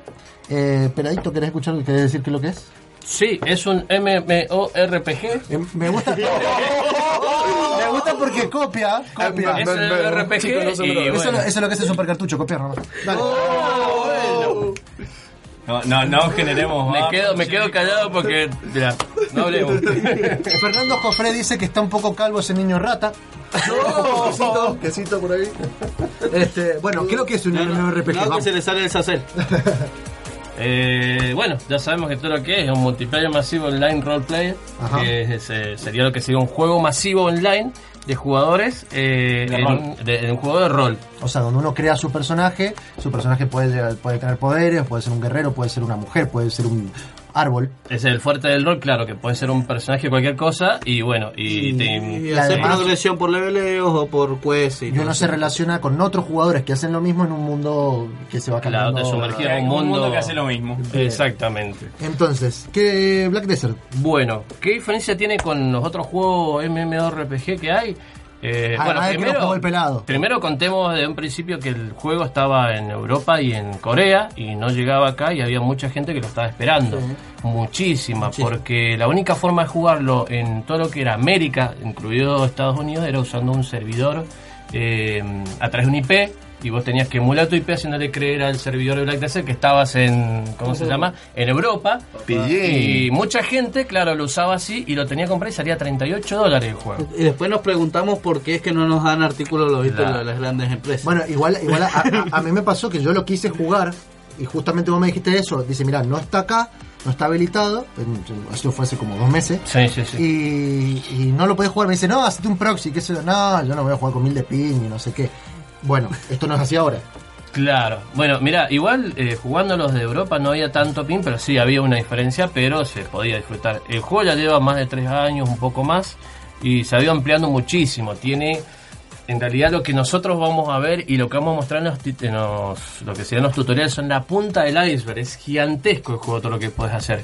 Eh, Peladito, ¿querés escuchar? ¿Querés decir qué es lo que es? Sí, es un MMORPG. Eh, Me gusta. <laughs> me gusta porque copia. copia. Es un RPG no se me y lo- Eso, bueno. lo- eso es lo que hace el supercartucho, copiar nomás. Dale. No, no, no generemos Me quedo, me quedo callado porque. Mira, no hablemos. <laughs> Fernando Jofré dice que está un poco calvo ese niño rata. Quesito, quesito por ahí. Este, bueno, creo que es un No, no, MMORPG. no, que se le sale el sacel. <laughs> Eh, bueno, ya sabemos que todo lo que es es un multiplayer masivo online roleplayer, que es, eh, sería lo que sería un juego masivo online de jugadores eh, De en, un- de- en un juego de rol. O sea, donde uno crea su personaje, su personaje puede, puede tener poderes, puede ser un guerrero, puede ser una mujer, puede ser un árbol. Es el fuerte del rol, claro, que puede ser un personaje cualquier cosa y bueno, y, te- Y Y hacer progresión por leveleos o por quest. Y uno se relaciona con otros jugadores que hacen lo mismo en un mundo que se va Claro, cambiando. te sumergía Hay en un un mundo, mundo que hace lo mismo. Exactamente. Entonces, ¿qué Black Desert? Bueno, ¿qué diferencia tiene con los otros juegos MMORPG que hay? Eh, Ah, bueno, ah, el pelado. primero contemos de un principio que el juego estaba en Europa y en Corea y no llegaba acá y había mucha gente que lo estaba esperando. Muchísima, porque la única forma de jugarlo en todo lo que era América, incluido Estados Unidos, era usando un servidor eh, a través de un IP y vos tenías que emular tu IP haciéndole creer al servidor de Black Desert que estabas en, ¿cómo se llama? En Europa. Y mucha gente, claro, lo usaba así y lo tenía que comprar y salía 38 dólares el juego. Y después nos preguntamos por qué es que no nos dan artículos los viste Claro. las grandes empresas. Bueno, igual, igual a, a- <laughs> a mí me pasó que yo lo quise jugar y justamente vos me dijiste eso. Dice, mira, no está acá, no está habilitado. Eso fue hace como dos meses. Sí, sí, sí. Y, y no lo podés jugar. Me dice, no, hazte un proxy. Que eso, no, yo no voy a jugar con mil de ping y no sé qué. Bueno, esto no es así ahora. Claro. Bueno, mira, igual eh, jugando los de Europa no había tanto pin, pero sí había una diferencia, pero se podía disfrutar. El juego ya lleva más de 3 años, un poco más, y se ha ido ampliando muchísimo. Tiene, en realidad, lo que nosotros vamos a ver y lo que vamos a mostrar en los, en los- lo que serían los tutoriales son la punta del iceberg. Es gigantesco el juego, todo lo que puedes hacer.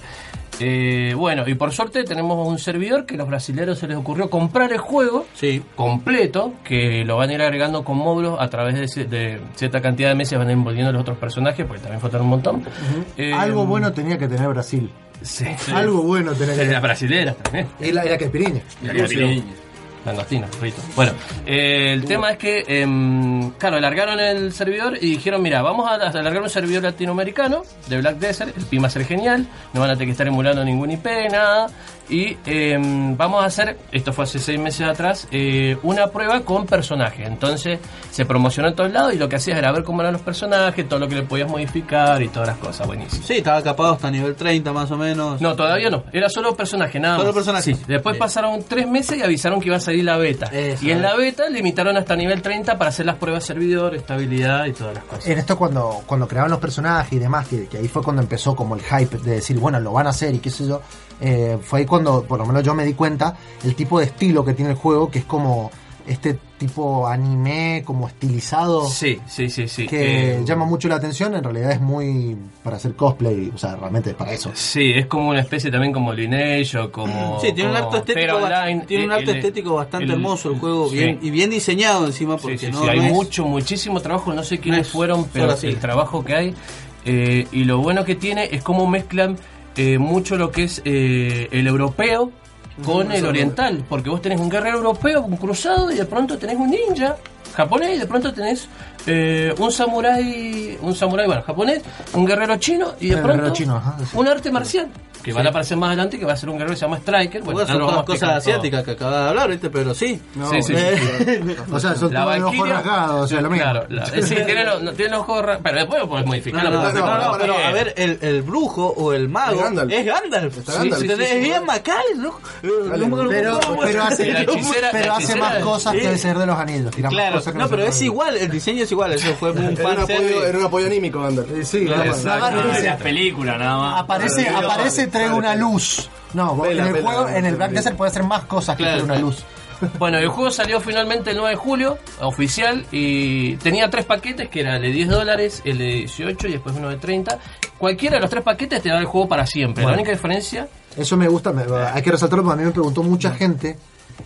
Eh, bueno, y por suerte tenemos un servidor que a los brasileños se les ocurrió comprar el juego sí. completo que lo van a ir agregando con módulos a través de, de cierta cantidad de meses van a ir envolviendo los otros personajes porque también faltan un montón Eh, Algo bueno tenía que tener Brasil. sí, Algo bueno tenía que las tener. brasileras también Y la, y la caipirinha. Y la caipirinha. Langostino, frito. Bueno, eh, el tema es que, em, claro, alargaron el servidor y dijeron, mira, vamos a alargar un servidor latinoamericano de Black Desert, el PIN va a ser genial, no van a tener que estar emulando ningún IP, nada, y em, vamos a hacer, esto fue hace seis meses atrás, eh, una prueba con personajes. Entonces se promocionó en todos lados y lo que hacías era ver cómo eran los personajes, todo lo que le podías modificar y todas las cosas, buenísimo. Sí, estaba capado hasta nivel 30 más o menos. No, todavía no. Era solo personaje, nada Solo más. personaje. Sí. Después pasaron tres meses y avisaron que iba a salir la beta. Eso, y en la beta limitaron hasta nivel 30 para hacer las pruebas de servidor, estabilidad y todas las cosas. En esto cuando, cuando creaban los personajes y demás, que, que ahí fue cuando empezó como el hype de decir, bueno, lo van a hacer y qué sé yo, eh, fue ahí cuando por lo menos yo me di cuenta el tipo de estilo que tiene el juego, que es como este tipo anime, como estilizado, Sí, sí, sí, sí. que Eh, llama mucho la atención, en realidad es muy para hacer cosplay, o sea, realmente es para eso. Sí, es como una especie también como Lineage o como. <clears throat> Sí, tiene un arte estético, Online. tiene un Eh, arte el- estético bastante el- hermoso el juego sí. bien, y bien diseñado encima porque sí, no, sí, hay no es- mucho, muchísimo trabajo, no sé quiénes no es fueron, pero el trabajo que hay. eh, y lo bueno que tiene es cómo mezclan eh, mucho lo que es eh, el europeo con el oriental, porque vos tenés un guerrero europeo, un cruzado, y de pronto tenés un ninja japonés, y de pronto tenés eh, un samurái, un samurái, bueno, japonés, un guerrero chino, y de pronto chino, ajá, sí. un arte marcial, que van a aparecer más adelante, que va a ser un guerrero que se llama Striker. Bueno, Bueno, no son todas cosas asiáticas que acabas de hablar, ¿viste? Pero sí. Sí, sí, sí. <laughs> O sea, son todos los ojos rasgados, o sea, lo mismo. Claro, la- eh, sí, tiene los, no, tiene los ojos ra- Pero después lo puedes modificar. No, no, no, no, no, pero a ver, el, el brujo o el mago Es Gandalf. es Gandalf. Está Sí, Gandalf. sí, Sí, es sí, bien sí. ¿no? Pero, pero hace, más cosas que Sí. el Señor de los Anillos. Claro, cosas que no, pero es igual, el diseño es igual, eso fue un <laughs> Era un, apoyo, fanservice. era un apoyo anímico, Ander. Sí, Nada la- más. la agarra y de dice, las películas nada más. aparece, aparece, trae una luz. No, Pela, en el pela, juego, pela, en el Black. Desert puede hacer más cosas que Claro. traer una luz. <laughs> Bueno, el juego salió finalmente el 9 de julio, oficial, y tenía tres paquetes, que era el de 10 dólares, el de 18 y después uno de 30. Cualquiera de los tres paquetes te da el juego para siempre. Bueno. La única diferencia... Eso me gusta, me- hay que resaltarlo porque a mí me preguntó mucha gente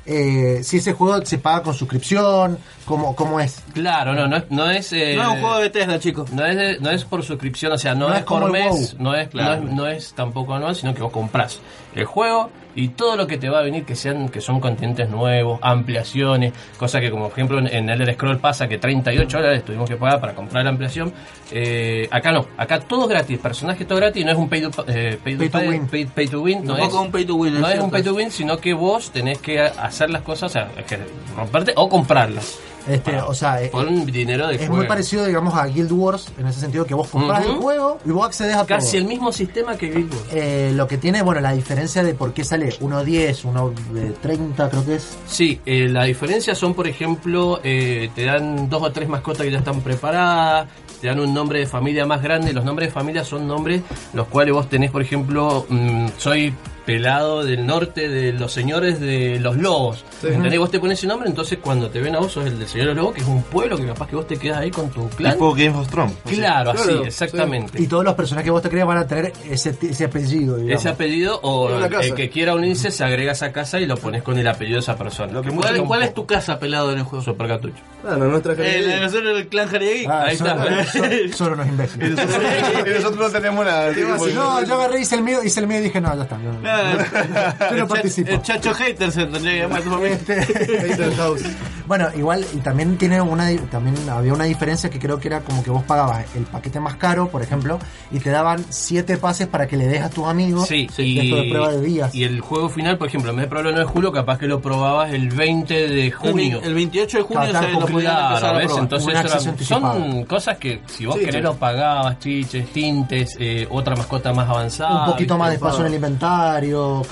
eh, si ese juego se paga con suscripción, cómo, cómo es. Claro, no, no es... No es, eh, No es un juego de Tesla, chicos. No es, de- no es por suscripción, o sea, no, No es, es como por mes, WoW. no es, Claro. no, es, no es tampoco anual, sino que vos comprás el juego y todo lo que te va a venir que sean que son continentes nuevos, ampliaciones, cosa que como por ejemplo en, Elder Scroll pasa que 38 dólares tuvimos que pagar para comprar la ampliación. Eh, acá no, acá todo es gratis, personaje todo gratis, no es un pay to, eh, pay Pay to pay- win. pay- pay to win, no es, un pay to win, es no es un cierto. pay to win, sino que vos tenés que hacer las cosas, o sea, es que romperte o comprarlas. Este, o sea, eh, Con dinero de es muy parecido, digamos, a Guild Wars, en ese sentido que vos comprás Ujú. el juego y vos accedes a Casi todo. el mismo sistema que Guild Wars. Eh, lo que tiene, bueno, la diferencia de por qué sale 1.10, 1.30 creo que es. Sí, eh, la diferencia son, por ejemplo, eh, te dan dos o tres mascotas que ya están preparadas, te dan un nombre de familia más grande. Los nombres de familia son nombres los cuales vos tenés, por ejemplo, mm, soy pelado del norte de los señores de los lobos. ¿Entendés? Vos te pones ese nombre, entonces cuando te ven a vos sos el del señor de los lobos, que es un pueblo que capaz que vos te quedas ahí con tu clan. Tipo Game of Thrones. Claro, así, Claro, exactamente. Y todos los personajes que vos te creas van a tener ese, ese apellido, digamos. Ese apellido o el que quiera unirse se agrega a esa casa y lo pones con el apellido de esa persona. Lo que ¿Cuál, es tu casa pelado en el juego? Super Cartucho. Ah, no, nuestra El, el, gente. nosotros el clan Jariegui. Ah, Ahí solo, está. solo- <laughs> solo unos imbéciles. <laughs> y nosotros no tenemos nada. No, yo agarré, hice el mío, hice el mío y dije, no, ya está. Yo no <laughs> el, participo. el chacho hater se tendría que llamar tu familia. Este, <laughs> Hater House. bueno, igual, y también tiene una también había una diferencia que creo que era como que vos pagabas el paquete más caro, por ejemplo, y te daban siete pases para que le des a tus amigos Sí, y esto de prueba de días. y el juego final, por ejemplo, en vez de probarlo el 9 de julio, capaz que lo probabas el 20 de El, junio. el 28 de junio Claro, se lo podían Claro, empezar a ¿ves? probar. Entonces son cosas que si vos Sí, querés sí. lo pagabas, chiches, tintes, eh, otra mascota más avanzada. un poquito más de espacio en el inventario,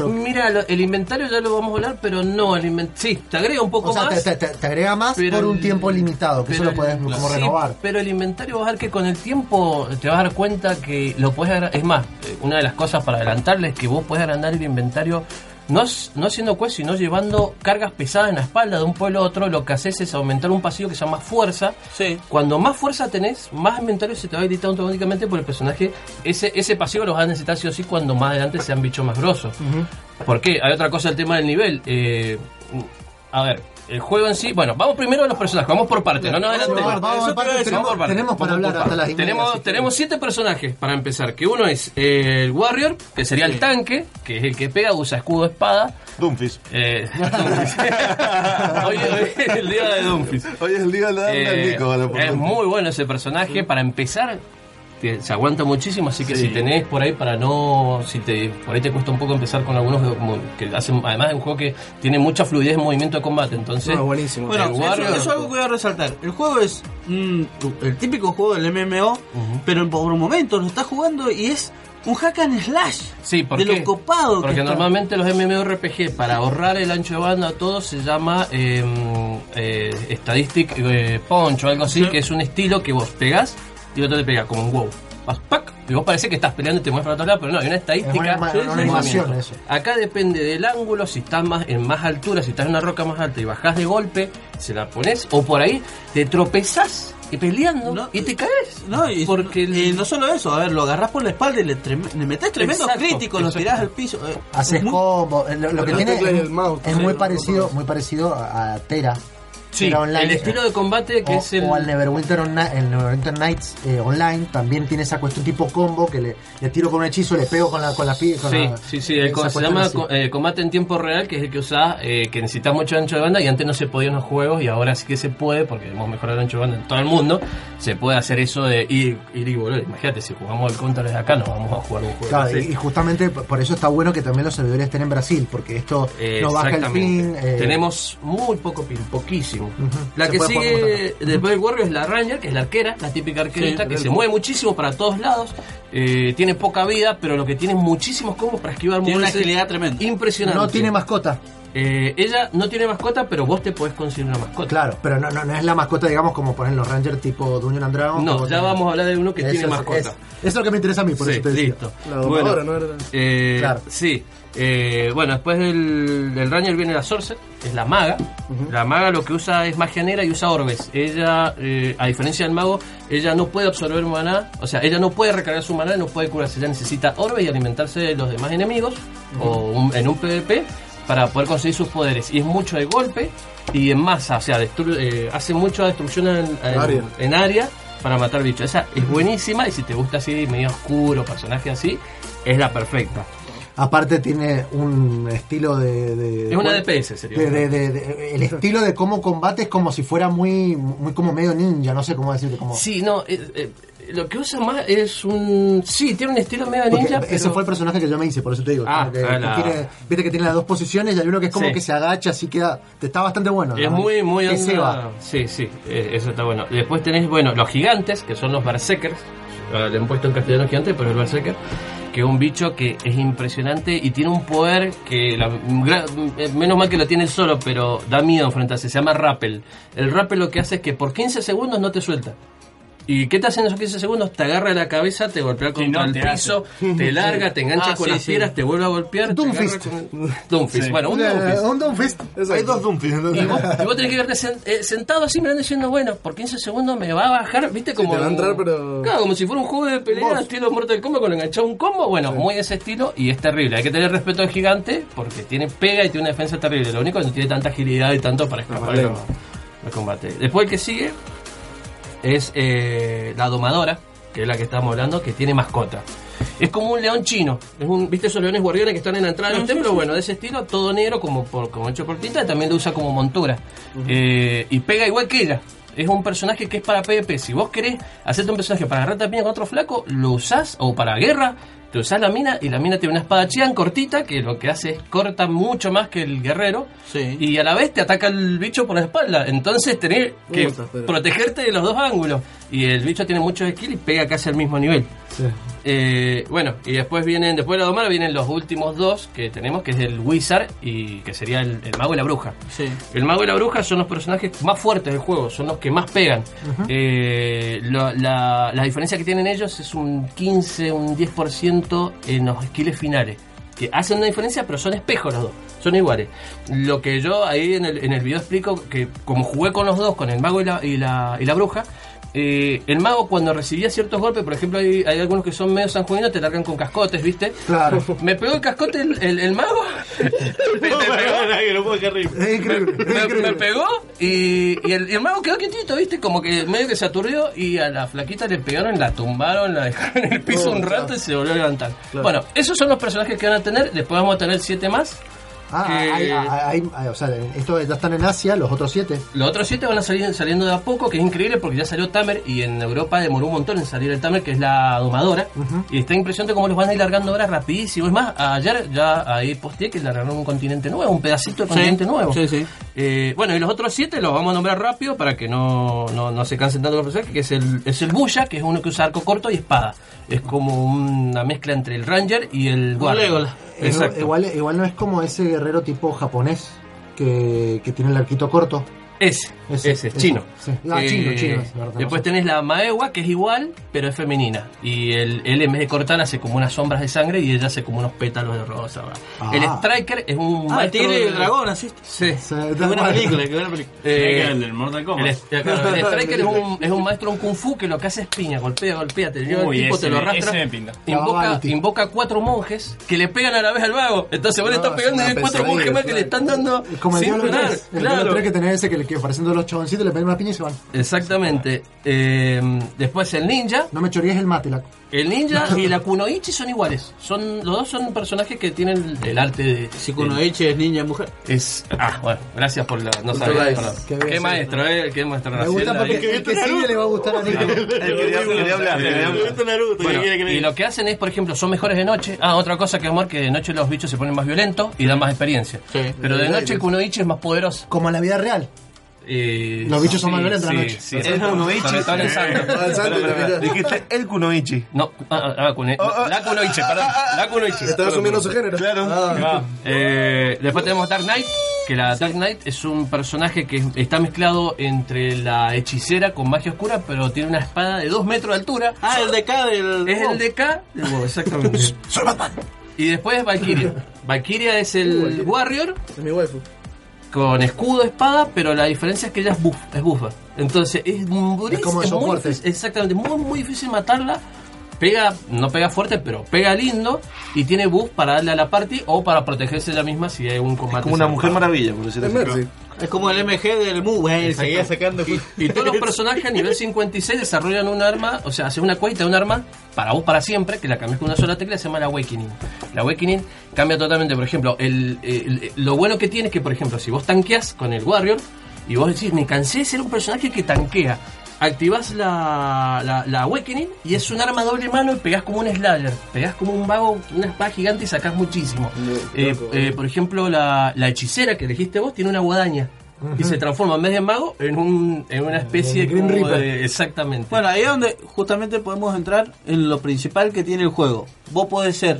Mira, lo- el inventario ya lo vamos a hablar, pero no, el inventario... Sí, te agrega un poco O sea, más. te, te- te agrega más por un el- tiempo limitado, que eso lo puedes el- como sí, renovar. Pero el inventario vas a ver que con el tiempo te vas a dar cuenta que lo puedes agregar. Es más, eh, una de las cosas para adelantarles es que vos puedes agrandar el inventario no, no haciendo quest, sino llevando cargas pesadas en la espalda de un pueblo a otro. Lo que haces es aumentar un pasillo que se llama fuerza. Sí. Cuando más fuerza tenés, más inventario se te va a editar automáticamente por el personaje. Ese, ese pasillo lo vas a necesitar sí o sí cuando más adelante sean bichos más grosos. ¿Por qué? Hay otra cosa, el tema del nivel. Eh, a ver, el juego en sí. Bueno, vamos primero a los personajes, vamos por partes, no nos adelantemos. Vamos, vamos, Eso tenemos- vamos por tenemos para Vamos hablar hasta las Tenemos, siete personajes para empezar. Que uno es el Warrior, que sería el tanque, que es el que pega, usa escudo, espada. Doomfist. Eh, <laughs> <laughs> hoy, hoy es el día de Doomfist. Hoy es el día de la Eh, es muy bueno ese personaje. Para empezar, te- se aguanta muchísimo. Así que si tenés por ahí para no. Si te por ahí te cuesta un poco empezar con algunos que, como que hacen. Además, es un juego que tiene mucha fluidez en movimiento de combate. Entonces, No, buenísimo. Bueno, eso, Warrior- eso es algo que voy a resaltar. El juego es mm, el típico juego del MMO, pero por un momento lo estás jugando y es un hack and slash. Sí, ¿por de qué? lo copado Porque que está. normalmente los MMORPG, para ahorrar el ancho de banda a todo, se llama eh, eh, Statistic eh, Punch o algo así, Sí. que es un estilo que vos pegás y otro te pega, como un WoW. Vas, ¡pac! Y vos parece que estás peleando y te mueves para otro lado, pero no, hay una estadística. Es una- Sí, una sí, animación, movimiento. eso. Acá depende del ángulo, si estás más en más altura, si estás en una roca más alta y bajás de golpe, se la pones, o por ahí te tropezás y peleando No, y te caes. No, y, Porque el- y no solo eso, a ver, lo agarrás por la espalda y le, trem- le metes tremendo Exacto, crítico, lo tirás al piso. eh, Haces muy- combo. eh, Lo, lo que tiene es, el mouse, es muy parecido, muy parecido a a Tera. Sí, Online. el estilo de combate que o, es el... o al Neverwinter, Onli- el Neverwinter Nights eh, Online también tiene esa cuestión tipo combo que le, le tiro con un hechizo, le pego con la con la con Sí, la- sí, sí, el se llama eh, combate en tiempo real, que es el que usás, eh, que necesitas mucho ancho de banda y antes no se podía en los juegos y ahora sí que se puede, porque hemos mejorado el ancho de banda en todo el mundo, se puede hacer eso de ir, ir y volver. Imagínate, si jugamos el counter desde acá, no vamos a jugar un juego Claro, así. y, y justamente por eso está bueno que también los servidores estén en Brasil, porque esto no baja el eh, Tenemos muy poco pin, poquísimo. La Se que sigue después del Warrior es la Ranger, que es la arquera, la típica arquerita, Sí, que se mueve muchísimo para todos lados, eh, tiene poca vida, pero lo que tiene es muchísimos combos para esquivar Tiene una agilidad tremenda. Impresionante. no tiene mascota. Eh, ella no tiene mascota, pero vos te podés conseguir una mascota. Claro, pero no, no, no es la mascota, digamos, como ponen los Rangers tipo Dungeon and Dragons. que No, ya vamos a hablar de uno que Eso tiene es- mascota. es- eso es lo que me interesa a mí, por Sí, eso te decía. listo. La domadora, ¿no era? Eh, Claro. Sí. Eh, bueno, después del, del Ranger viene la Sorcerer, es la maga. La maga lo que usa es magia negra y usa orbes. Ella, eh, a diferencia del mago, ella no puede absorber maná, o sea, ella no puede recargar su maná, no puede curarse. Ella necesita orbes y alimentarse de los demás enemigos o un- en un PvP para poder conseguir sus poderes. Y es mucho de golpe y en masa, o sea, destru- eh, hace mucha destrucción en, en- Área. en área para matar bichos. Esa es buenísima y si te gusta así, medio oscuro, personaje así, es la perfecta. Aparte tiene un estilo de... de- Es una DPS, sería. de- de- de- de- el estilo de cómo combate es como si fuera muy, muy como medio ninja, no sé cómo decirte, como... Sí, no, eh, eh, lo que usa más es un... Sí, tiene un estilo medio Porque ninja, ese pero... fue el personaje que yo me hice, por eso te digo. Ah, que, que tiene- viste que tiene las dos posiciones y hay uno que es como Sí. que se agacha, así queda. Te está bastante bueno. Es ¿no? muy, muy Que se onda- va. Sí, sí, eh, eso está bueno. Después tenés, bueno, los gigantes, que son los berserkers. Ah, Le han puesto en castellano gigante, pero el berserker. Que es un bicho que es impresionante y tiene un poder que, la- eh, menos mal que lo tiene solo, pero da miedo enfrentarse. Se llama rappel. El rappel lo que hace es que por 15 segundos no te suelta. ¿Y qué te hacen esos 15 segundos? Te agarra la cabeza, te golpea contra no el te piso, te larga, te engancha Ah, con sí, las sí. piedras, te vuelve a golpear. Doomfist. con- Doomfist. Sí. Bueno, un Doomfist. un Doomfist. Hay dos Doomfist. Y vos, y vos tenés que verte sen- eh, sentado así mirando diciendo, bueno, por 15 segundos me va a bajar, viste como... te va a entrar, pero- Claro, como si fuera un juego de pelea Vos. estilo Mortal Kombat con enganchado un combo. Bueno, muy de ese estilo y es terrible. Hay que tener respeto al gigante porque tiene pega y tiene una defensa terrible. Lo único es que no tiene tanta agilidad y tanto para escapar al combate. Después el que sigue es eh, la domadora, que es la que estamos hablando, que tiene mascota. Es como un león chino. Es un, ¿Viste esos leones guardianes que están en la entrada de los templos? Bueno, de ese estilo, todo negro, como, por, como hecho por tinta, y también lo usa como montura. Eh, y pega igual que ella. Es un personaje que es para PvP. Si vos querés hacerte un personaje para agarrarte a piña con otro flaco, lo usás, o para guerra, te usás la mina, y la mina tiene una espada chian cortita, que lo que hace es corta mucho más que el guerrero, Sí. y a la vez te ataca el bicho por la espalda. Entonces tenés que protegerte de los dos ángulos. Y el bicho tiene mucho skill y pega casi al mismo nivel. Eh, bueno, y después vienen, después de la domara vienen los últimos dos que tenemos, que es el Wizard y que sería el, el mago y la bruja. Sí. El mago y la bruja son los personajes más fuertes del juego, son los que más pegan. Eh, la diferencia que tienen ellos es un 15, un 10% en los skills finales. Que hacen una diferencia, pero son espejos los dos, son iguales. Lo que yo ahí en el, en el video explico, que como jugué con los dos, con el mago y la, y la, y la bruja, eh, el mago cuando recibía ciertos golpes, por ejemplo hay, hay algunos que son medio sanjuaninos, te largan con cascotes, ¿viste? Claro. Me pegó el cascote el, el- el mago. me, me pegó, Es increíble. es me, increíble. me pegó y, y el, y el mago quedó quietito, ¿viste? Como que medio que se aturdió y a la flaquita le pegaron, la tumbaron, la dejaron en el piso un rato y se volvió a levantar. Bueno, esos son los personajes que van a tener. Después vamos a tener siete más. Ah, que- hay- hay- hay- hay- o sea, estos ya están en Asia, los otros siete. Los otros siete van a salir saliendo de a poco, que es increíble porque ya salió Tamer y en Europa demoró un montón en salir el Tamer, que es la domadora. Y está impresionante cómo los van a ir largando ahora rapidísimo. Es más, ayer ya ahí posteé que largaron un continente nuevo, un pedacito de continente nuevo. Sí, sí. Eh, bueno, y los otros siete los vamos a nombrar rápido para que no, no, no se cansen tanto los personajes, que es el, es el Buya, que es uno que usa arco corto y espada. Es como una mezcla entre el Ranger y el guardia. Igual, igual no es como ese tipo japonés que, que tiene el arquito corto. Ese, ese, Ese, es ese. chino. Sí. Chino, Eh, chino, es verdad, Después no sé. tenés la Maewa, que es igual, pero es femenina. Y él, él en vez de cortar hace como unas sombras de sangre y ella hace como unos pétalos de rosa. Ah. El Striker es un Ah, el maestro tigre y de- el dragón, así. Sí. Sea, Qué buena película, qué buena película. Eh, el del Mortal Kombat. el, claro, el <laughs> Striker es un, es un maestro en Kung Fu que lo que hace es piña, golpea, golpea, te lleva Uy, el tipo, ese te lo arrastra. ese me pinta. Invoca, invoca cuatro monjes que le pegan a la vez al vago. Entonces vos le No, estás pegando y hay cuatro monjes más que le están dando. Como el sin Diablo parar. 3. El Claro. Diablo 3 que tenés ese que, le- que apareciendo los chaboncitos le pegan una piña y se van. Exactamente. Eh, después el ninja. No me choríes el mate, la... El ninja <laughs> y la kunoichi son iguales. Son los dos son personajes que tienen el, el arte de. Si Kunoichi es niña mujer. Es ah bueno gracias por la no sabía. Qué qué, maestro eh qué maestro Me gusta porque eh. el que sigue le va a gustar a Nico. quería, quería hablar. Bueno, y lo que hacen es, por ejemplo, son mejores de noche. Ah, otra cosa que amor, que de noche los bichos se ponen más violentos y dan más experiencia. Sí. Pero de noche el Kunoichi es más poderoso. Como en la vida real. Eh, Los bichos son sí, más violentos a la sí, noche. sí, El kunoichi. sobre todo en el santo. El santo, Pero, pero, te pica. Dijiste el kunoichi. No, ah, ah, ah, kune- la kunoichi, perdón. La kunoichi. Estaba asumiendo su género. Claro. Ah, Eh, después tenemos Dark Knight, que la Dark Knight es un personaje que está mezclado entre la hechicera con magia oscura, pero tiene una espada de 2 metros de altura. Ah, el DK del. Es el DK del WoW, exactamente. Y después Valkyria. Valkyria es el Warrior es mi waifu. Con escudo, espada, pero la diferencia es que ella es buff, es buffa. Entonces es, durísimo, Es como de muy difícil- exactamente, muy muy difícil matarla. Pega, no pega fuerte, pero pega lindo y tiene buff para darle a la party o para protegerse ella misma si hay un combate. Como una mujer maravilla, por decirlo así. Es como el MG del Mu, eh, seguía sacando. Y todos los <laughs> personajes a nivel 56 desarrollan un arma, o sea, hacen una cuenta de un arma para vos para siempre, que la cambias con una sola tecla, se llama la Awakening. La Awakening cambia totalmente, por ejemplo, el, el- lo bueno que tiene es que, por ejemplo, si vos tanqueas con el Warrior y vos decís, me cansé de ser un personaje que tanquea, activás la, la, la Awakening y es un arma doble mano y pegás como un Slayer, pegás como un vago, una espada gigante y sacás muchísimo. Eh, eh, por ejemplo, la, la hechicera que elegiste vos tiene una guadaña. Y se transforma en vez de mago en, un, en una especie El Grim como Reaper. de- exactamente. Bueno, ahí es donde justamente podemos entrar en lo principal que tiene el juego. Vos podés ser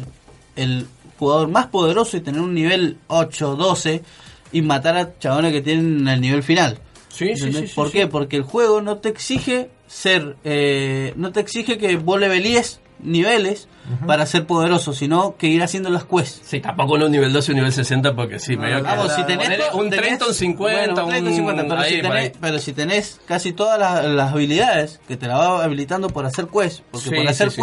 el jugador más poderoso y tener un nivel 8, 12 y matar a chabones que tienen el nivel final. Sí, sí, sí, ¿Por sí. qué? Porque el juego no te exige ser, eh, no te exige que vos levelíes niveles para ser poderoso, sino que ir haciendo las quests. Sí, tampoco no un nivel 12 un nivel 60 porque sí, medio que- Vamos, si tenés un tenés- 30, un 50, bueno, un 30, un- 50, pero, ahí, si tenés, pero si tenés casi todas las, las habilidades que te la va habilitando por hacer quest, porque Sí, por hacer sí, sí.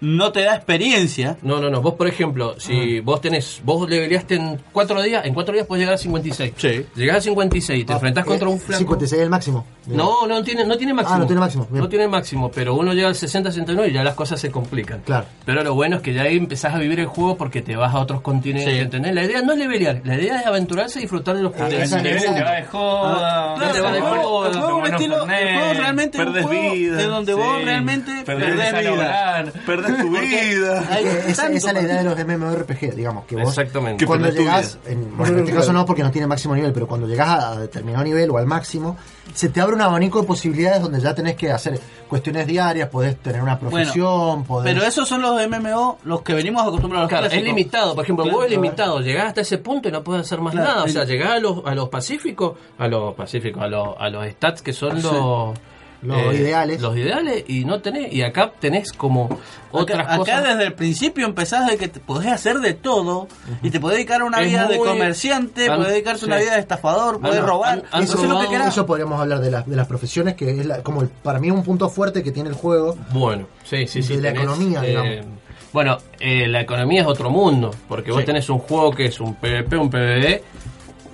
No te da experiencia. No, no, no. Vos, por ejemplo, si vos tenés, vos leveleaste en 4 días, en 4 días puedes llegar a 56. Sí. Llegás a 56 y te enfrentás Eh, contra un flanco. 56 es el máximo. No, no tiene, no tiene máximo. Ah, no tiene máximo, bien. No tiene máximo, pero uno llega al 60-69 y ya las cosas se complican. Claro. Pero lo bueno es que ya ahí empezás a vivir el juego porque te vas a otros continentes, Sí. ¿entendés? La idea no es levelear, la idea es aventurarse y disfrutar de los Ah, juegos. esa- Te esa- te va de joda. Te de el juego, joda, el juego el realmente es un juego vida, en donde vos realmente perdés vida. Lograr. Perdés tu vida. Hay esa, es la idea de los MMORPG, digamos, que vos Exactamente. cuando llegás, en, bueno, en este caso no porque no tiene máximo nivel, pero cuando llegás a determinado nivel o al máximo, se te abre un abanico de posibilidades donde ya tenés que hacer cuestiones diarias, podés tener una profesión, podés... Pero esos son los MMO, los que venimos acostumbrados a los Claro, es clásicos. limitado, por ejemplo, Claro, vos es limitado, llegás hasta ese punto y no puedes hacer más Claro, nada, o sea, llegás a los, a los pacíficos, a los pacíficos, a los, a los stats que son los, Los ideales. Los ideales y no tenés, y acá tenés como otras acá, cosas. acá desde el principio empezás de que te podés hacer de todo y te podés dedicar a una Es vida de comerciante, han- podés dedicarte a una vida de estafador, podés robar, han- han eso es lo que robado- querás. Eso podríamos hablar de, las de las profesiones, que es la- como el- para mí un punto fuerte que tiene el juego. Bueno, sí, sí, sí. De la economía, digamos. Bueno, eh, la economía es otro mundo, porque vos tenés un juego que es un PvP, un PvE,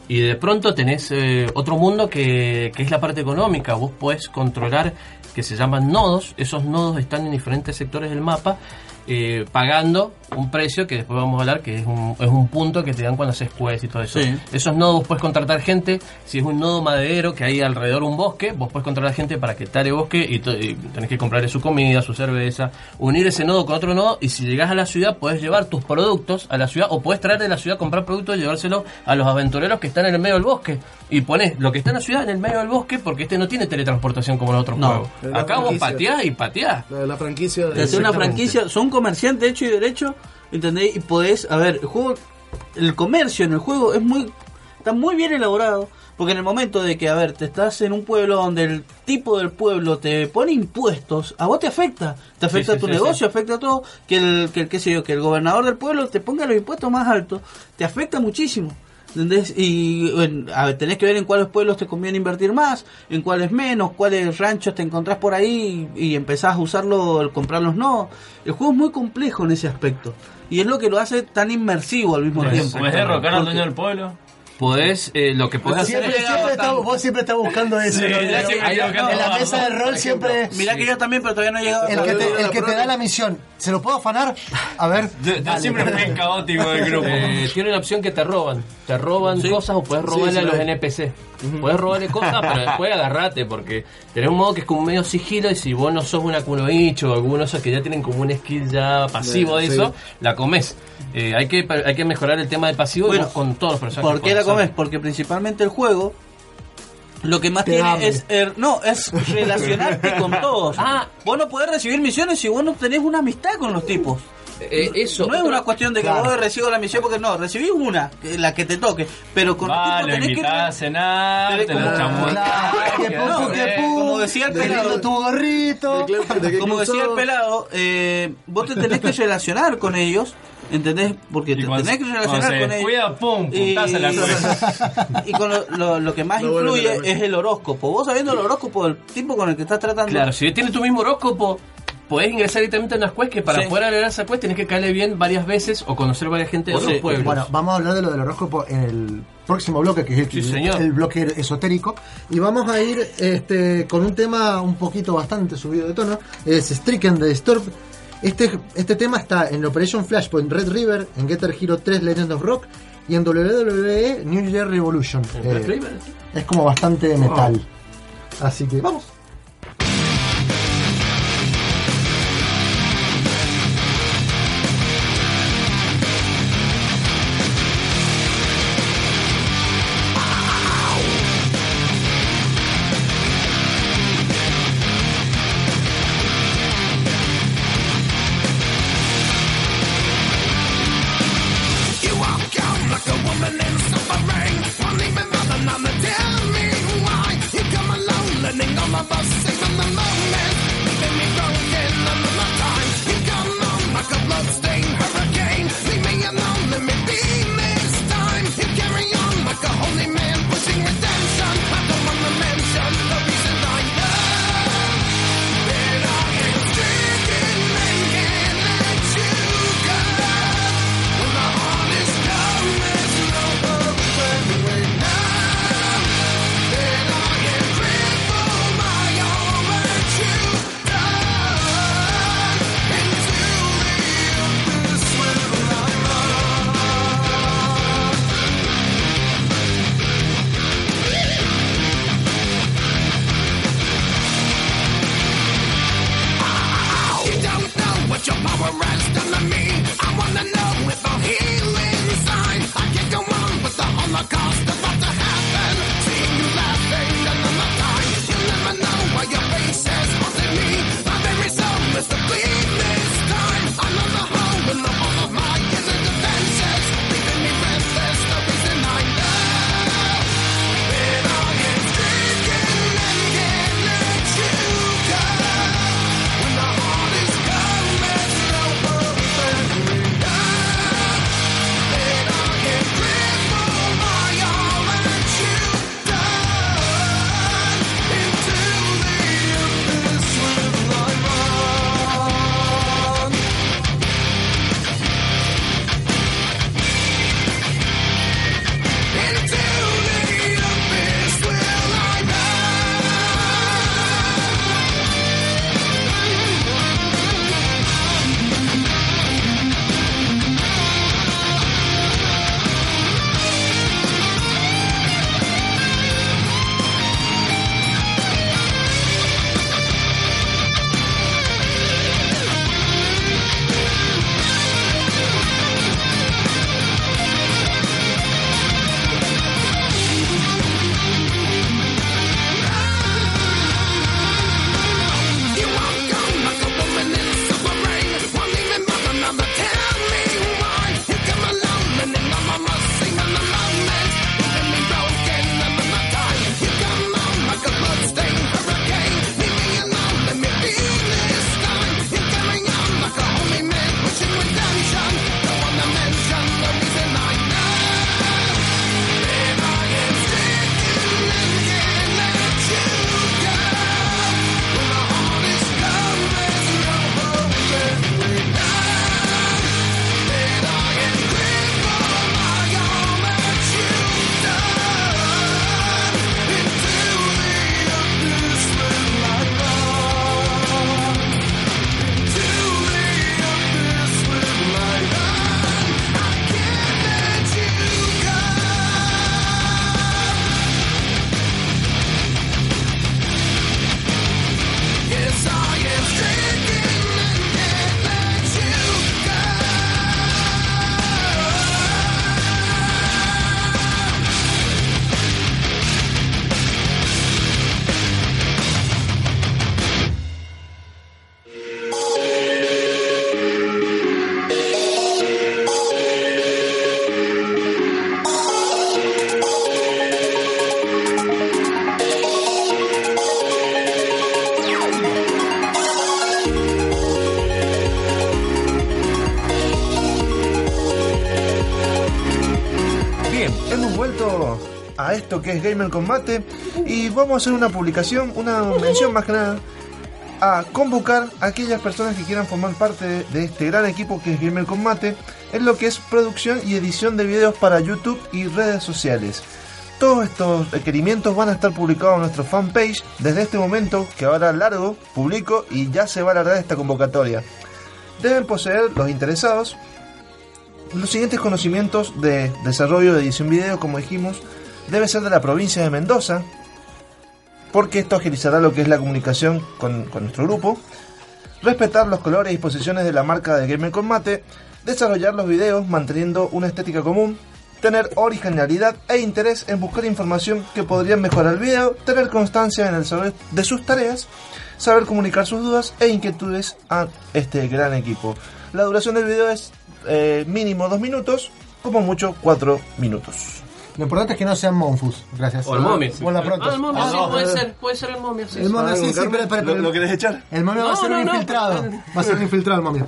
y de pronto tenés eh, otro mundo que, que es la parte económica. Vos podés controlar, que se llaman nodos, esos nodos están en diferentes sectores del mapa, eh, pagando un precio que después vamos a hablar, que es un, es un punto que te dan cuando haces quests y todo eso. Sí. Esos nodos puedes contratar gente, si es un nodo maderero que hay alrededor un bosque, vos puedes contratar gente para que tale bosque y, y tenés que comprarle su comida, su cerveza, unir ese nodo con otro nodo y si llegás a la ciudad puedes llevar tus productos a la ciudad o puedes traer de la ciudad, comprar productos y llevárselo a los aventureros que están en el medio del bosque y pones lo que está en la ciudad en el medio del bosque porque este no tiene teletransportación como los otros No. juegos. Es Acá vos franquicia. pateás y pateás. La, la franquicia hacer una franquicia, son comerciantes hecho y derecho, ¿entendés? Y podés, a ver, el juego, el comercio en el juego es muy, está muy bien elaborado, porque en el momento de que, a ver, te estás en un pueblo donde el tipo del pueblo te pone impuestos, a vos te afecta, te afecta sí, tu sí, negocio, afecta a todo, que el, que el, qué sé yo, que el gobernador del pueblo te ponga los impuestos más altos, te afecta muchísimo. ¿Entendés? Y bueno, a ver, tenés que ver en cuáles pueblos te conviene invertir más, en cuáles menos, cuáles ranchos te encontrás por ahí y, y empezás a usarlo, comprarlos no. El juego es muy complejo en ese aspecto. Y es lo que lo hace tan inmersivo al mismo tiempo. ¿Puedes derrocar al dueño del pueblo? Podés, eh, lo que podés hacer Siempre, es... siempre está- vos siempre estás buscando eso. En la no, mesa del rol siempre... Mirá que yo también, pero todavía no he llegado. El que, te, el que te da la misión, ¿se lo puedo afanar? A ver. Yo, siempre fui caótico del grupo. Eh, tiene la opción que te roban. Te roban cosas o puedes robarle sí, a los sí. NPC. Puedes robarle cosas, <laughs> pero después agarrate, porque tenés un modo que es como medio sigilo y si vos no sos una kunoichi o alguno de esos que ya tienen como un skill ya pasivo de Sí. eso, la comes. Eh, hay, que, hay que mejorar el tema de pasivo y Bueno, vos con todos los personajes. ¿Por qué la comes? hacer. Porque principalmente el juego Lo que más Te tiene hambre. es er- no, es relacionarte con <laughs> todos. Ah. vos no podés recibir misiones si vos no tenés una amistad con los tipos. Eh, eso. no es una cuestión de que Claro. vos recibo la misión porque no, recibís una, que- la que te toque, pero con los Va, tipos lo tenés que a cenar, te lo. Claro, que <laughs> No, eh, como decía el pelado. tu gorrito. ¿De qué- de qué como decía el pelado, eh, vos te tenés que relacionar con ellos, ¿entendés? Porque Y te cuando- tenés que relacionar con ellos. descuida, pum, Y- la <laughs> cabeza. Y con lo, lo- lo que más No influye es el horóscopo. Vos sabiendo el horóscopo del tipo con el que estás tratando. Claro, si tiene tu mismo horóscopo, podés ingresar directamente a unas quest que para Sí. poder agregar esa quest tenés que caerle bien varias veces o conocer varias gente de Sí. otros pueblos. Bueno, vamos a hablar de lo del horóscopo en el próximo bloque, que es el, Sí, señor. el bloque esotérico. Y vamos a ir este, con un tema un poquito bastante subido de tono. Es Stricken de Disturb. Este, este tema está en Operation Flashpoint Red River, en Getter Hero 3 Legend of Rock y en WWE New Year Revolution. ¿En Red Eh, River? es como bastante metal. Así que vamos. Es Gamer Combate y vamos a hacer una publicación, una mención más que nada a convocar a aquellas personas que quieran formar parte de, este gran equipo que es Gamer Combate en lo que es producción y edición de videos para YouTube y redes sociales. Todos estos requerimientos van a estar publicados en nuestro fanpage desde este momento que ahora largo, publico y ya se va a alargar esta convocatoria. Deben poseer los interesados los siguientes conocimientos de desarrollo de edición video, como dijimos, debe ser de la provincia de Mendoza, porque esto agilizará lo que es la comunicación con, nuestro grupo. Respetar los colores y posiciones de la marca de Gamer Combate, desarrollar los videos manteniendo una estética común, tener originalidad e interés en buscar información que podrían mejorar el video, tener constancia en el desarrollo de sus tareas, saber comunicar sus dudas e inquietudes a este gran equipo. La duración del video es eh, mínimo dos minutos, como mucho cuatro minutos. Lo importante es que no sean Monfus. Gracias. O el momio. Hola, pronto. Ah, el momio, Ah, sí, no, puede ser, puede ser el momio, sí. El momio, sí, sí, pero, pero- pero- ¿Lo, lo querés echar? El momio va a No, ser un infiltrado. Va a ser un infiltrado el momio.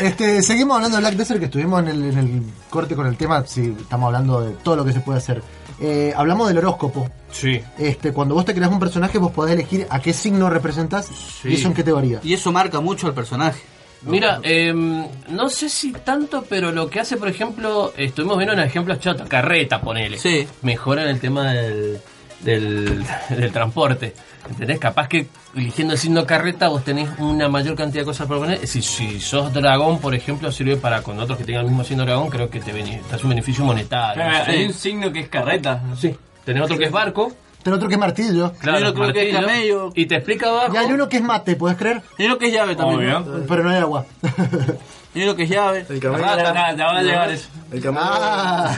Este, seguimos hablando de Black Desert, que estuvimos en el, en el corte con el tema. Si estamos hablando de todo lo que se puede hacer. Eh, hablamos del horóscopo. Sí. Este, cuando vos te creas un personaje, vos podés elegir a qué signo representás y eso en qué te varía. Y eso marca mucho al personaje. Mira, em, no sé si tanto, pero lo que hace, por ejemplo, estuvimos viendo en ejemplos chotos, carreta, ponele. Sí. Mejora en el tema del, del, del transporte. ¿Entendés? Capaz que eligiendo el signo carreta vos tenés una mayor cantidad de cosas para poner. Si, si sos dragón, por ejemplo, sirve para con otros que tengan el mismo signo dragón, creo que te, te hace un beneficio monetario. Claro, Sí. Hay un signo que es carreta. Sí. Tenés otro que es barco. Pero otro que es martillo. Claro, uno creo que es camello. Y te explica abajo. Y hay uno que es mate, ¿puedes creer? Y uno que es llave también. Obvio. Pero no hay agua. <laughs> Y uno que es llave. El camello. Ah, ya, va a llegar eso. El camello. Ah,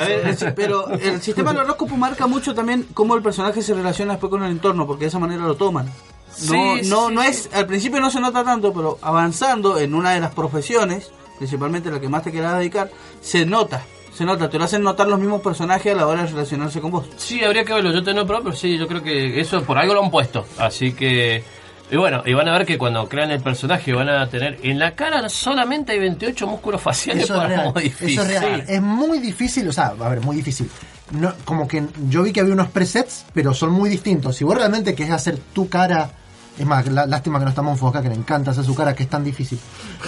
Pero el sistema del horóscopo marca mucho también cómo el personaje se relaciona después con el entorno, porque de esa manera lo toman. No, Sí, no, sí, no es, al principio no se nota tanto, pero avanzando en una de las profesiones, principalmente la que más te quieras dedicar, se nota, se nota, te lo hacen notar los mismos personajes a la hora de relacionarse con vos. Sí, habría que verlo. Yo tengo pro, pero sí, yo creo que eso por algo lo han puesto. Así que. Y bueno, y van a ver que cuando crean el personaje van a tener. En la cara solamente hay 28 músculos faciales eso es para real. modificar. Eso es real. Es muy difícil, o sea, a ver, muy difícil. No, como que yo vi que había unos presets, pero son muy distintos. Si vos realmente querés hacer tu cara, es más, la- lástima que no estamos enfocados, que le encanta hacer su cara, que es tan difícil.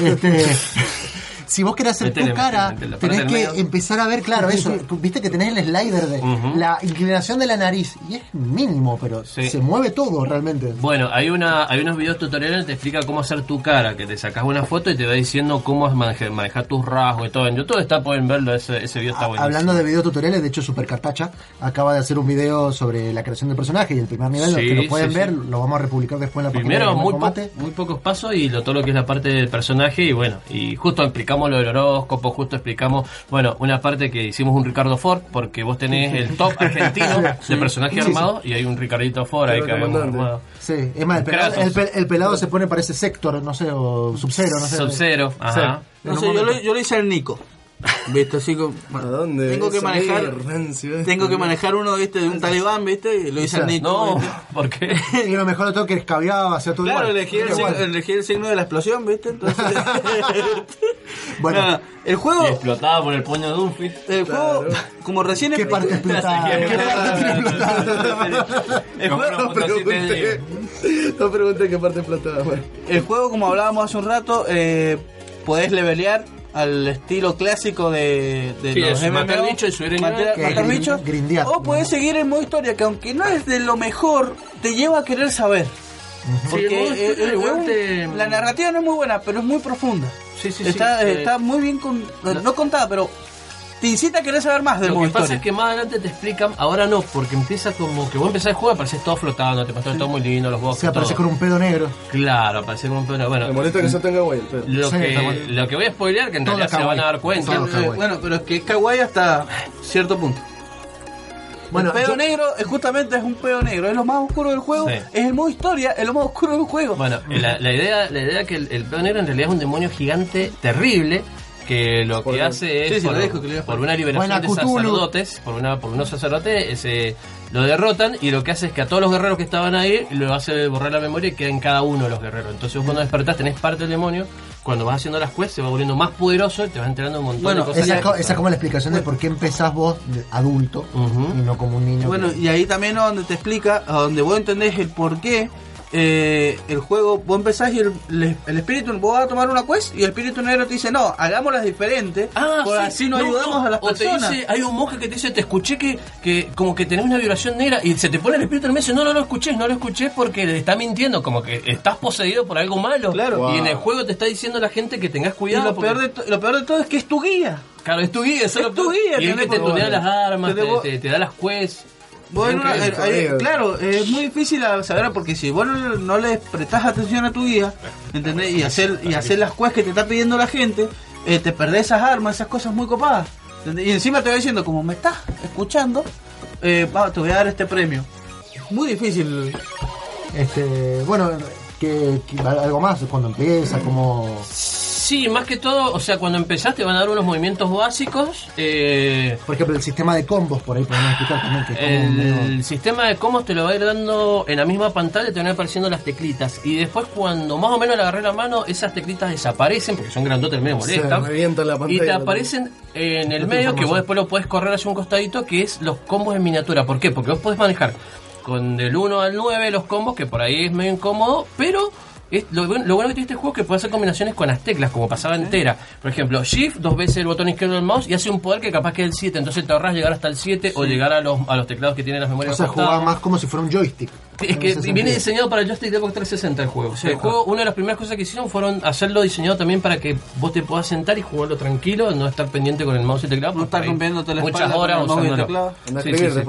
Este, <laughs> si vos querés hacer Metele, tu cara, metele, metele. tenés que medio. empezar a ver, claro, eso. Viste que tenés el slider de la inclinación de la nariz, y es mínimo, pero Sí. se mueve todo realmente. Bueno, hay una hay unos videos tutoriales que te explica cómo hacer tu cara, que te sacas una foto y te va diciendo cómo manejar, manejar tus rasgos y todo. En YouTube está, pueden verlo, ese, ese video está buenísimo. Hablando de video tutoriales, de hecho Super Cartacha acaba de hacer un video sobre la creación del personaje y el primer nivel, los Sí, que lo pueden sí, ver, sí. lo vamos a republicar después en la página Primero, de muy, po- muy pocos pasos y lo, todo lo que es la parte del personaje. Y bueno, y justo explicamos lo del horóscopo, justo explicamos, bueno, una parte que hicimos un Ricardo Ford, porque vos tenés el top argentino <laughs> de personaje Sí, sí. armado y hay un Ricardito Ford ahí que habíamos armado. Sí, es más, el pelado, el, pe- el pelado se pone, parece Sector, no sé, o Sub-Zero, no sé. Sub-Zero, ajá. No sé, yo momento. le, yo le hice al Nico. <laughs> ¿Viste? Así como. ¿A dónde? Tengo que manejar. rancio. Tengo que manejar uno, ¿viste? De un talibán, ¿viste? Y lo hice al Nico. No, ¿viste? <laughs> ¿por qué? <laughs> Y lo mejor de todo que escabeaba, hacía todo Claro, igual. elegí el, Igual. signo, elegí el signo de la explosión, ¿viste? Entonces. Bueno, No, no, el juego. Y explotaba por el puño de Dunphy. El juego, como recién ¿qué parte explotada? ¿Qué parte tiene explotada? El juego, un motocicleta pregunté. No pregunté qué parte explotaba. bueno. el juego, como hablábamos hace un rato, eh, podés levelear al estilo clásico de, de Sí, los es MMO. matar bichos y subir el matar, nivel. Que matar grin- bichos. grindear. O puedes seguir el modo historia, que aunque no es de lo mejor, te lleva a querer saber. Porque Sí, eh, eh, igual te- la narrativa no es muy buena, pero es muy profunda. Sí, sí, sí. está, Eh, está muy bien, con, no contada, pero te incita a querer saber más del Lo modo que pasa historia. es que más adelante te explican, ahora no, porque empieza como que vos empezás el juego, apareces todo flotando, te pasó todo muy lindo, los bosques. Se aparece todo. con un pedo negro. Claro, aparece con un pedo. Bueno, Me molesta que eso tenga guay. pero- lo, Sí, está que, bueno. lo que voy a spoilear, que en Todo realidad se kawaii. van a dar cuenta. Todo Eh, kawaii. bueno, pero es que es kawaii hasta cierto punto. Bueno, el pedo yo- negro es justamente es un pedo negro, es lo más oscuro del juego, Sí. es el modo historia, es lo más oscuro del juego. Bueno, la, la idea la idea que el, el pedo negro en realidad es un demonio gigante terrible que lo que hace es Sí, sí, por, una liberación de Cthulhu. sacerdotes, por una por unos sacerdotes, ese, lo derrotan y lo que hace es que a todos los guerreros que estaban ahí lo hace borrar la memoria y queda en cada uno de los guerreros. Entonces vos cuando despertás tenés parte del demonio cuando vas haciendo las quests se va volviendo más poderoso y te vas enterando un montón Bueno, de cosas. Esa esa es como la explicación de por qué empezás vos adulto y no como un niño. Bueno, que- y ahí también es donde te explica, a donde vos entendés el por qué eh, el juego, vos empezás y el, el- el espíritu, vos vas a tomar una quest y el espíritu negro te dice, no, hagámoslas diferentes, Ah, por sí. así nos No, ayudamos no. a las o te personas. dice, hay un monje que te dice, te escuché que, que como que tenés una vibración negra y se te pone el espíritu en el medio. No, no lo escuché, no lo escuché porque le está mintiendo, como que estás poseído por algo malo. Claro. Y en el juego te está diciendo la gente que tengas y cuidado. lo porque- peor, de to- lo peor de todo es que es tu guía. Claro, es tu guía, eso Es lo tu guía, Y es que tenés te por- tunea las armas, te, te- te da las quests. Bueno, eh, eh, Increíble. claro, es muy difícil saber porque si vos no, no le prestás atención a tu guía, ¿entendés? Y hacer, y hacer las quests que te está pidiendo la gente, eh, te perdés esas armas, esas cosas muy copadas. ¿entendés? Y encima te va diciendo, como me estás escuchando, eh, va, te voy a dar este premio. Muy difícil. Este, bueno, que, que- algo más cuando empieza, como Sí, más que todo, o sea, cuando empezás te van a dar unos movimientos básicos. Eh, por ejemplo el sistema de combos por ahí podemos explicar también que es como medio- el sistema de combos te lo va a ir dando en la misma pantalla, te van a ir apareciendo las teclitas. Y después, cuando más o menos le agarré la mano, esas teclitas desaparecen porque son grandotes, medio Se molestan. revienta la Y pantalla. te aparecen en el medio que vos después lo podés correr hacia un costadito, que es los combos en miniatura. ¿Por qué? Porque vos podés manejar con del 1 al 9 los combos, que por ahí es medio incómodo, pero es, lo, lo bueno que tiene este juego es que puede hacer combinaciones con las teclas, como pasaba entera. Por ejemplo, Shift, dos veces el botón izquierdo del mouse y hace un poder que capaz que es el 7, entonces te ahorras llegar hasta el 7 o llegar a los, a los teclados que tienen las o memorias. sea, al costado. jugaba más como si fuera un joystick. Es En que ese viene diseñado para el joystick de Xbox 360 el juego. el juego, una de las primeras cosas que hicieron fueron hacerlo diseñado también para que vos te puedas sentar y jugarlo tranquilo, no estar pendiente con el mouse y teclado. No porque estar hay rompiéndote la muchas horas el mouse y el usándolo. Sí, sí, sí.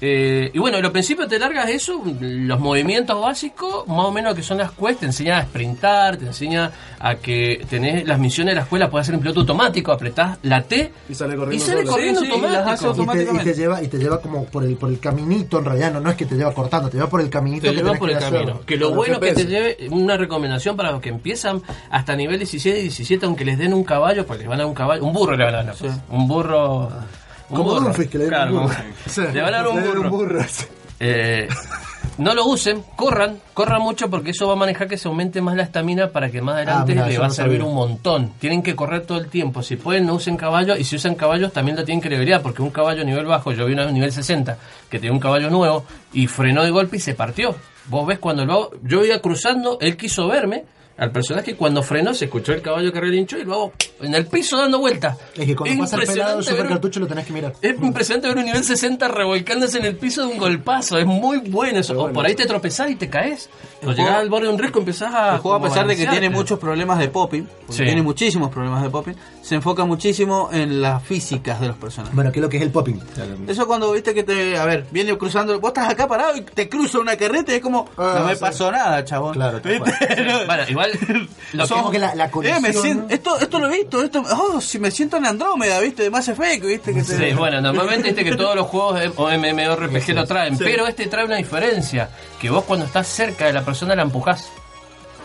Eh, y bueno, y lo principio te largas eso, los movimientos básicos, más o menos que son las quests, te enseña a sprintar, te enseña a que tenés las misiones de la escuela, puedes hacer en piloto automático, apretás la T Y sale y corriendo sale solo. corriendo automático. Y te, y lleva y te lleva como por el por el caminito en realidad no, no es que te lleva cortando te lleva por el caminito Te que lleva tenés por el que hacer. camino. Que lo bueno que te lleve una recomendación para los que empiezan hasta nivel 16 y 17, aunque les den un caballo, pues les van a dar un caballo, un burro le van a dar, un burro. Un Como burro. Que le Claro, un burro. Sí, le van a dar un le dieron burro. sí. Eh, no lo usen, corran, corran mucho porque eso va a manejar que se aumente más la estamina para que más adelante Ah, mira, le va a servir sabía. un montón. Tienen que correr todo el tiempo. Si pueden, no usen caballos y si usan caballos también lo tienen que levelear porque un caballo a nivel bajo, yo vi una vez nivel 60 que tenía un caballo nuevo y frenó de golpe y se partió. Vos ves cuando lo yo iba cruzando, él quiso verme. Al personaje cuando frenó se escuchó el caballo que relinchó y luego en el piso dando vueltas. es que cuando pasa el pelado ver super un- cartucho lo tenés que mirar es impresionante ver un nivel 60 revolcándose en el piso de un golpazo. Es muy bueno eso. O por ahí te tropezás y te caes. O El llegás juego- al borde de un riesgo empezás a. El juego, a pesar de que tiene muchos problemas de popping, Sí. tiene muchísimos problemas de popping, se enfoca muchísimo en las físicas de los personajes. bueno qué es lo que es el popping Eso cuando viste que te, a ver, viene cruzando, vos estás acá parado y te cruza una carreta y es como, Ah, no me sí. pasó nada, chabón. Claro. Bueno, igual. <laughs> Lo Como que la, la Eh, colisión me siento- esto, esto lo he visto, esto, oh, si me siento en Andrómeda, viste, de Mass Effect, viste que te- Sí, bueno, normalmente viste que todos los juegos o <laughs> MMORPG lo traen, pero este trae una diferencia, que vos cuando estás cerca de la persona la empujás.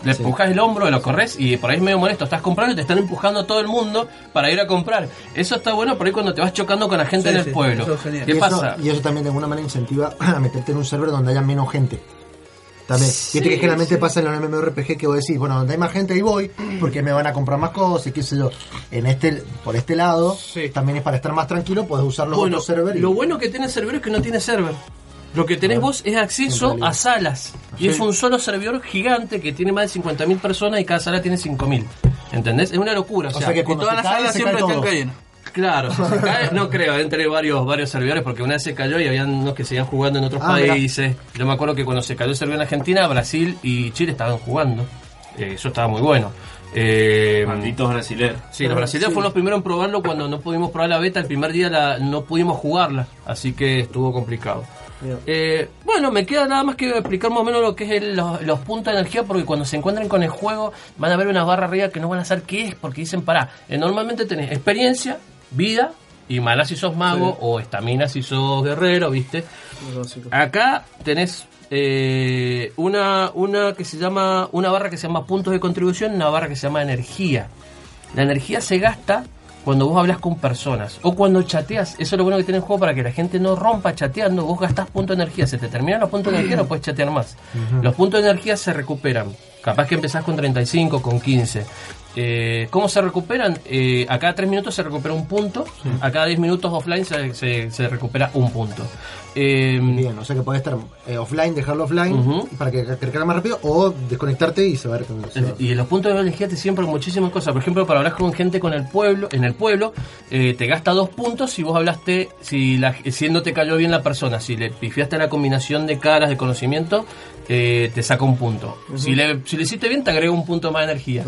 Le empujás el hombro, lo corres y por ahí es medio molesto. Estás comprando y te están empujando todo el mundo para ir a comprar. Eso está bueno por ahí cuando te vas chocando con la gente Sí, en el sí, pueblo. eso es genial. ¿Qué y pasa? Eso, y eso también de alguna manera incentiva <clears throat> a meterte en un server donde haya menos gente. También. Viste que generalmente pasa en los MMORPG que vos decís, bueno, donde hay más gente ahí voy, porque me van a comprar más cosas, y qué sé yo. En este, por este lado, también es para estar más tranquilo, puedes usar los Bueno, otros servers. y- lo bueno que tiene el servidor es que no tiene server. Lo que tenés vos es acceso a salas. Y es un solo servidor gigante que tiene más de 50.000 personas y cada sala tiene 5.000. ¿Entendés? Es una locura. O, O sea que todas se las salas siempre están cayendo. Claro, si se cae, no creo, entre varios varios servidores, porque una vez se cayó y habían unos que seguían jugando en otros Ah, mirá. países. Yo me acuerdo que cuando se cayó el servidor en Argentina, Brasil y Chile estaban jugando. Eh, eso estaba muy bueno. Eh, Malditos brasileros. Sí, los brasileños fueron los primeros en probarlo cuando no pudimos probar la beta. El primer día la- no pudimos jugarla, así que estuvo complicado. Eh, bueno, me queda nada más que explicar más o menos lo que es el- los, los puntos de energía, porque cuando se encuentren con el juego van a ver unas barras arriba que no van a saber qué es, porque dicen, pará, eh, normalmente tenés experiencia, vida, y mana si sos mago, o estamina si sos guerrero, ¿viste? Acá tenés eh, una, una que se llama, una barra que se llama puntos de contribución, una barra que se llama energía. La energía se gasta cuando vos hablas con personas o cuando chateas. Eso es lo bueno que tiene el juego para que la gente no rompa chateando. Vos gastás puntos de energía. Se te terminan los puntos de energía, no puedes chatear más. Los puntos de energía se recuperan. Capaz que empezás con 35, con 15. Eh, ¿Cómo se recuperan? Eh, a cada 3 minutos se recupera un punto, a cada 10 minutos offline se, se- se recupera un punto. Eh, Bien, o sea que puede estar eh, offline, dejarlo offline para que que cargue más rápido o desconectarte y se va a se- Y los puntos de energía te sirven para muchísimas cosas. Por ejemplo, para hablar con gente con el pueblo, en el pueblo, eh, te gasta dos puntos si vos hablaste, si, la, si no te cayó bien la persona, si le pifiaste la combinación de caras, de conocimiento, eh, te saca un punto. si, le, si le hiciste bien, te agrega un punto más de energía.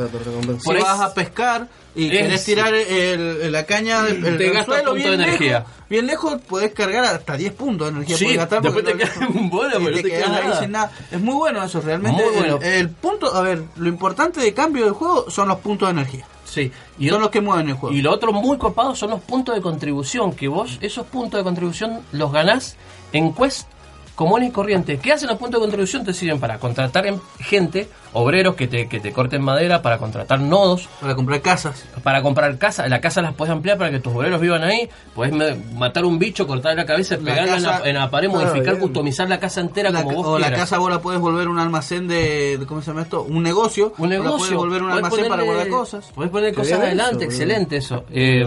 Si Por ahí- vas a pescar y Es- querés tirar el- la caña del Te del gasta suelo punto bien de energía. lejos, bien lejos, podés cargar hasta 10 puntos de energía. Sí, gastar después te lo queda lejos. un bola, <laughs> pero te ahí sin nada. Es muy bueno eso, realmente. Muy bueno. El, el punto, a ver, lo importante de cambio del juego son los puntos de energía. Sí. Y son los que mueven el juego. Y lo otro muy copado son los puntos de contribución, que vos esos puntos de contribución los ganás en quest común y corriente. ¿Qué hacen los puntos de contribución? Te sirven para contratar en- gente, obreros que te, que te corten madera, para contratar nodos. Para comprar casas. Para comprar casas. La casa las puedes ampliar para que tus obreros vivan ahí. Puedes matar un bicho, cortarle la cabeza, La pegarla en, la, en la pared, modificar, bien. customizar la casa entera La como vos o la quieras. casa vos la puedes volver un almacén de, ¿cómo se llama esto? Un negocio. Un la negocio. puedes volver un Podés almacén para guardar cosas. Podés poner cosas adelante, eso, excelente eso. Eh,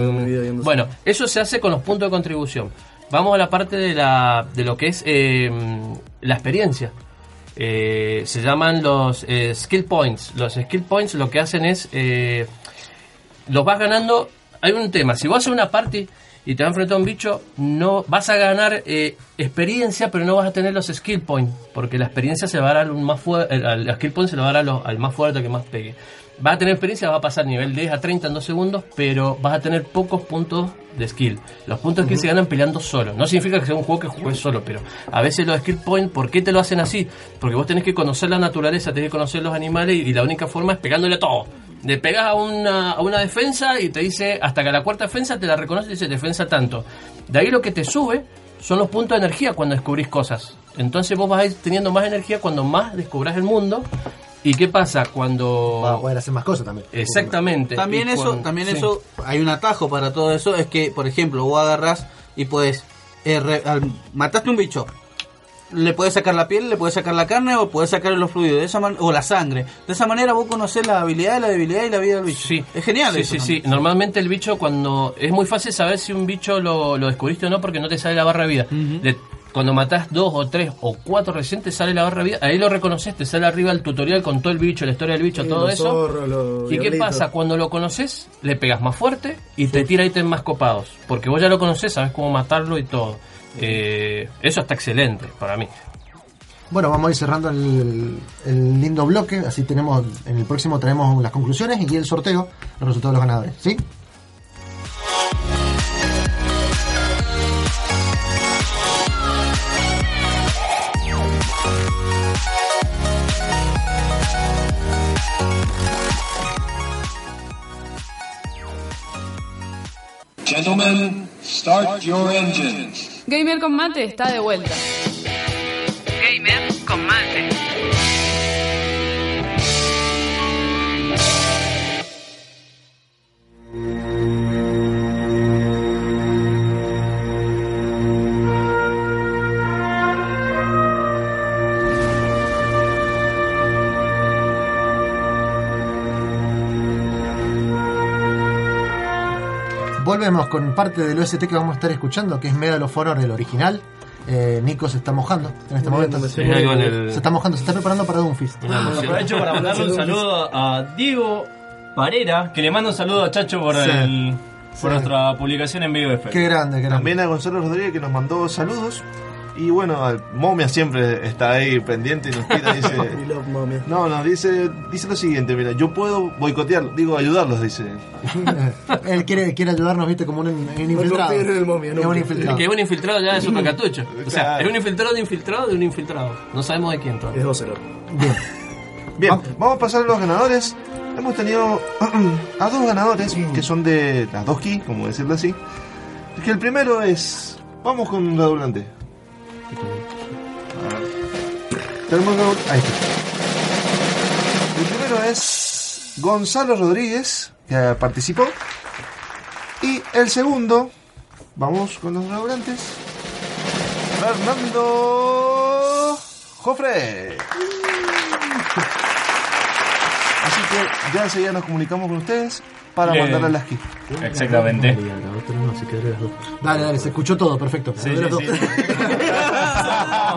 bueno, eso se hace con los puntos de contribución. Vamos a la parte de, la, de lo que es eh, la experiencia. Eh, se llaman los eh, skill points. Los skill points lo que hacen es, eh, los vas ganando. Hay un tema, si vos haces una party y te vas a enfrentar a un bicho, no vas a ganar eh, experiencia, pero no vas a tener los skill points, porque la experiencia se va a dar al más fuerte, al skill point se lo va a dar a al más fuerte que más pegue. Vas a tener experiencia, vas a pasar nivel 10 a 30 en 2 segundos, pero vas a tener pocos puntos de skill. Los puntos de skill se ganan peleando solo. No significa que sea un juego que juegues solo, pero a veces los skill points, ¿por qué te lo hacen así? Porque vos tenés que conocer la naturaleza, tenés que conocer los animales y, y la única forma es pegándole a todo. Le pegas a una, a una defensa y te dice, hasta que a la cuarta defensa te la reconoce y dice defensa tanto. De ahí lo que te sube son los puntos de energía cuando descubrís cosas. Entonces vos vas a ir teniendo más energía cuando más descubras el mundo. ¿Y qué pasa cuando... va a poder hacer más cosas también. Exactamente. También eso, cuando- también sí. eso, hay un atajo para todo eso, es que, por ejemplo, vos agarrás y puedes, eh, re- al- mataste un bicho, le puedes sacar la piel, le puedes sacar la carne o puedes sacar los fluidos, de esa man- o la sangre. De esa manera vos conocés la habilidad, la debilidad y la vida del bicho. Sí. Es genial Sí, eso sí, también. sí. Normalmente el bicho cuando... Es muy fácil saber si un bicho lo, lo descubriste o no porque no te sale la barra de vida. Cuando matás dos o tres o cuatro recién te sale la barra de vida, ahí lo reconoces, te sale arriba el tutorial con todo el bicho, la historia del bicho, Sí, todo los eso. zorros, los ¿Y qué pasa? Cuando lo conoces, le pegas más fuerte y te tira ítems más copados. Porque vos ya lo conoces, sabes cómo matarlo y todo. Eh, eso está excelente para mí. Bueno, vamos a ir cerrando el, el lindo bloque, así tenemos, en el próximo traemos las conclusiones y el sorteo, los resultados de los ganadores, ¿sí? Gentlemen, start your engines. Gamer con mate está de vuelta. Gamer con mate. Volvemos con parte del OST que vamos a estar escuchando, que es Medal of Honor, el original. Eh, Nico se está mojando en este momento. me siento algo en el- Se está mojando, se está preparando para Doomfist. Aprovecho para mandarle un saludo a Diego Parera, que le manda un saludo a Chacho por, Sí. el, por Sí. nuestra publicación en vivo de Qué grande, qué grande. También a Gonzalo Rodríguez que nos mandó saludos. Y bueno, Momia siempre está ahí pendiente y nos tira, dice... <laughs> Mi love, momia. No, no, dice, dice lo siguiente, mira, yo puedo boicotear, digo, ayudarlos, dice. <laughs> Él quiere, quiere ayudarnos, viste, como un, un infiltrado. en el momia, no es un infiltrado. Que es un infiltrado ya de super cartucho. O sea, Claro. es un infiltrado de infiltrado de un infiltrado. No sabemos de quién todavía. Es Ocelot. Bien. Bien, vamos a pasar a los ganadores. Hemos tenido <clears throat> a dos ganadores que son de las dos keys, como decirlo así. Que el primero es. Vamos con un redundante. Tenemos redund- Ahí está. El primero es Gonzalo Rodríguez, que participó. Y el segundo, vamos con los redundantes. Fernando Jofre. Así que ya enseguida nos comunicamos con ustedes para Bien. mandarle las keys. Exactamente. Dale, dale, se escuchó todo, perfecto. Sí, sí, todo. sí. <laughs>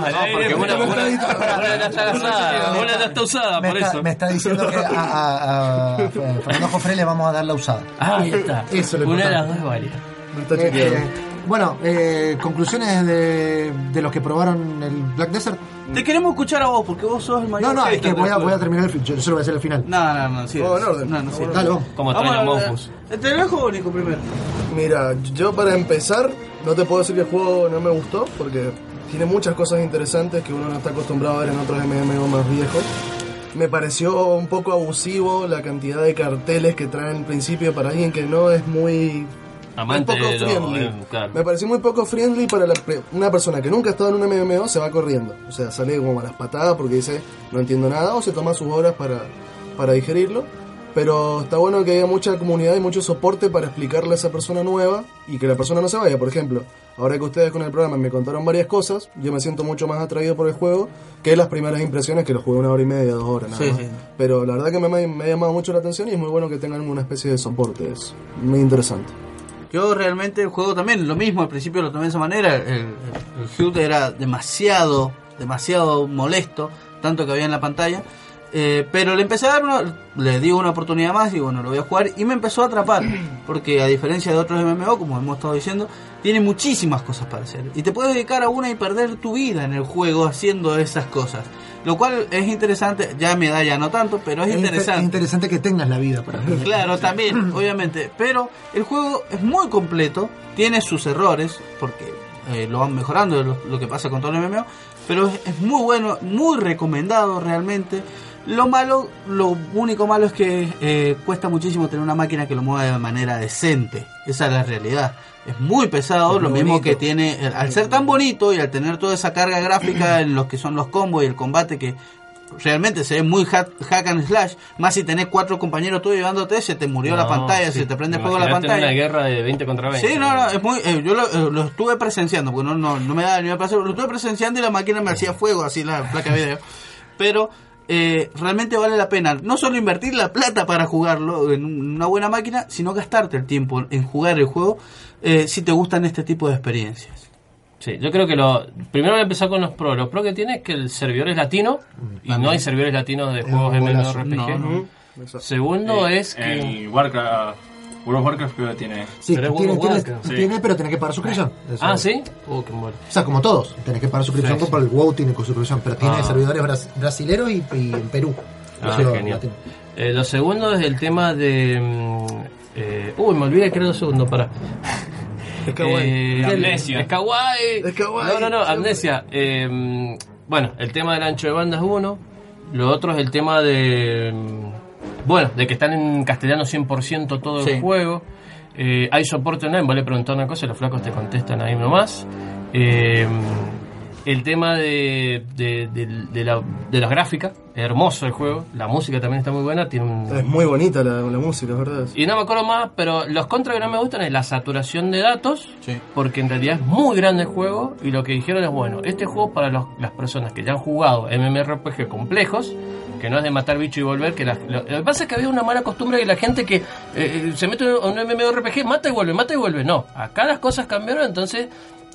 Vamos al aire, Porque una, ya está usada, una está usada, Me por está, eso. me está diciendo que a, a- a Fernando Jofre le vamos a dar la usada. Ah, ahí está. Eso es lo Una de las dos es válida. Está Eh, eh, bueno, eh, conclusiones de, de los que probaron el Black Desert. Te queremos escuchar a vos, porque vos sos el mayor. No, no, es que voy a, voy terminar el fin. Yo, yo lo voy a hacer al final. No, no, no, sí. Vamos en orden. No, no, sí. Dale, vamos. Como a Monfus. ¿Te lo dejo o Nico primero? Mira, yo para empezar, no te puedo decir que el juego no me gustó, porque tiene muchas cosas interesantes que uno no está acostumbrado a ver en otros MMO más viejos. Me pareció un poco abusivo la cantidad de carteles que traen al principio para alguien que no es muy... Amante muy poco de lo- friendly. eh, claro. Me pareció muy poco friendly para la una persona que nunca ha estado en un MMO, se va corriendo. O sea, sale como a las patadas porque dice, no entiendo nada, o se toma sus horas para, para digerirlo. Pero está bueno que haya mucha comunidad y mucho soporte para explicarle a esa persona nueva y que la persona no se vaya. Por ejemplo, ahora que ustedes con el programa me contaron varias cosas, yo me siento mucho más atraído por el juego que las primeras impresiones que lo jugué una hora y media, dos horas. Nada Sí, más. sí. Pero la verdad que me, me ha llamado mucho la atención y es muy bueno que tengan una especie de soporte. Es muy interesante. Yo realmente el juego también, lo mismo, al principio lo tomé de esa manera. El, el, era demasiado, demasiado molesto, tanto que había en la pantalla. Eh, pero le empecé a dar una, le di una oportunidad más y bueno, lo voy a jugar y me empezó a atrapar. <clears throat> Porque a diferencia de otros MMO, como hemos estado diciendo, tiene muchísimas cosas para hacer. Y te puedes dedicar a una y perder tu vida en el juego haciendo esas cosas. Lo cual es interesante, ya me da ya no tanto, pero es, Es inter- interesante. es interesante que tengas la vida para hacerlo. Claro, también, <clears throat> obviamente. Pero el juego es muy completo, tiene sus errores, porque eh, lo van mejorando lo, lo que pasa con todo el MMO. Pero es, es muy bueno, muy recomendado realmente. Lo malo, lo único malo es que eh, cuesta muchísimo tener una máquina que lo mueva de manera decente. Esa es la realidad. Es muy pesado, Es lo mismo bonito. que tiene, al ser tan bonito y al tener toda esa carga gráfica <clears throat> en los que son los combos y el combate que realmente se ve muy hack, and slash, más si tenés cuatro compañeros tuyos llevándote, se te murió la No, pantalla, sí. se te prende fuego la pantalla. una guerra de 20 contra 20. Sí, no, no, es muy, eh, yo lo, eh, lo estuve presenciando, porque no, no, no me da nivel para hacerlo, lo estuve presenciando y la máquina me hacía fuego, así la placa de video. Pero eh, realmente vale la pena no solo invertir la plata para jugarlo en un- una buena máquina, sino gastarte el tiempo en jugar el juego eh, si te gustan este tipo de experiencias. Sí, yo creo que lo. Primero voy a empezar con los pros. Lo pro que tiene es que el servidor es latino y no hay servidores latinos de juegos. MMORPG. No, Exacto. Segundo Eh, es que. El Warcraft. World of Warcraft creo que tiene. Sí, Pero es tiene, World of tiene- sí. tiene, pero tenés que pagar suscripción. Eso- Ah, ¿sí? Oh, qué muero. O sea, como todos, tenés que pagar suscripción, Sí, sí. como el WoW tiene suscripción, pero tiene Ah. servidores bras- brasileros y, y en Perú. Ah, genial. Eh, lo segundo es el tema de. mm, eh, uy, me olvidé que era lo segundo, para. Es kawaii. Eh, Amnesia. Es kawaii. Es kawaii. No, no, no, amnesia. Eh, mm, bueno, el tema del ancho de banda es uno. Lo otro es el tema de. Bueno, de que están en castellano 100% todo Sí. el juego. Eh, hay soporte online, vos le preguntás una cosa y los flacos te contestan ahí nomás. Eh, el tema de, de, de, de la, de las gráficas, hermoso el juego. La música también está muy buena. Tiene un, Es muy bonita la, la música, es ¿verdad? y no me acuerdo más, pero los contras que no me gustan es la saturación de datos, Sí. porque en realidad es muy grande el juego y lo que dijeron es, bueno, este juego para los- las personas que ya han jugado MMORPG complejos, que no es de matar bicho y volver, que la- lo, lo que pasa es que había una mala costumbre de la gente que eh, eh, se mete a un MMORPG, mata y vuelve, mata y vuelve. No, acá las cosas cambiaron, entonces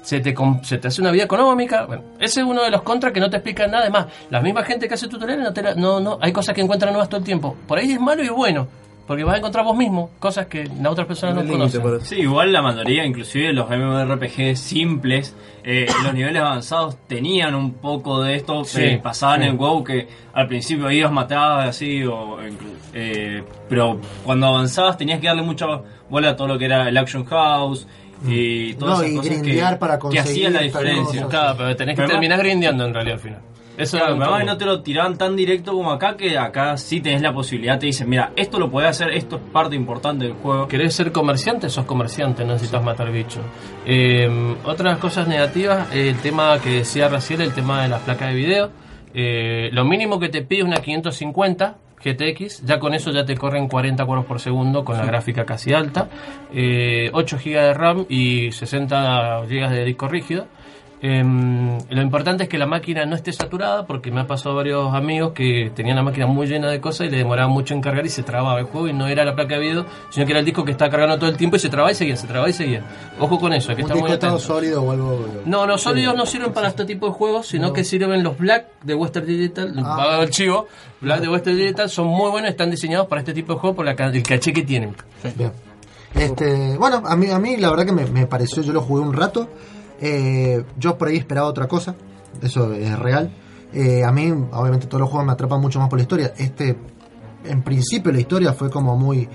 se te, com- se te hace una vida económica. Bueno, ese es uno de los contras que no te explican nada. Además, la misma gente que hace tutoriales no, te la- no, no, hay cosas que encuentran nuevas todo el tiempo. Por ahí es malo y bueno, porque vas a encontrar vos mismo cosas que las otras personas No no, límite conocen. Sí, igual la mayoría, inclusive los MMORPG simples, eh, los niveles avanzados tenían un poco de esto, Sí, eh, pasaban sí. en WoW que al principio ibas matabas así, o, eh, pero cuando avanzabas tenías que darle mucha bola a todo lo que era el Action House y todas No, esas y cosas que, grindear para que hacían la diferencia. Claro, pero tenés que Pero terminar grindeando en realidad al final. Eso Claro, es pero no te lo tiraban tan directo como acá, que acá sí tenés la posibilidad, te dicen, mira, esto lo podés hacer, esto es parte importante del juego. ¿Querés ser comerciante? Sos comerciante, no necesitas matar bichos. Eh, otras cosas negativas, eh, el tema que decía Raciel, el tema de las placas de video. Eh, lo mínimo que te pide es una 550 GTX, ya con eso ya te corren 40 cuadros por segundo con la gráfica casi alta. Eh, 8 GB de RAM y 60 GB de disco rígido. Em, lo importante es que la máquina no esté saturada porque me ha pasado a varios amigos que tenían la máquina muy llena de cosas y le demoraba mucho en cargar y se trababa el juego y no era la placa de video, sino que era el disco que estaba cargando todo el tiempo y se trababa y seguía, se trababa y seguía. Ojo con eso, hay que Un estar muy disco atento. sólido o algo. No, no, sólidos no sirven para este tipo de juegos, sino que sirven los Black de Western Digital, Ah. el chivo, Black de Western Digital son muy buenos, están diseñados para este tipo de juegos por la el caché que tienen. Bien. Este, bueno, a mí, a mí la verdad que me, me pareció, yo lo jugué un rato. Eh, yo por ahí esperaba otra cosa, eso es real. Eh, a mí, obviamente, todos los juegos me atrapan mucho más por la historia. Este, en principio, la historia fue como muy.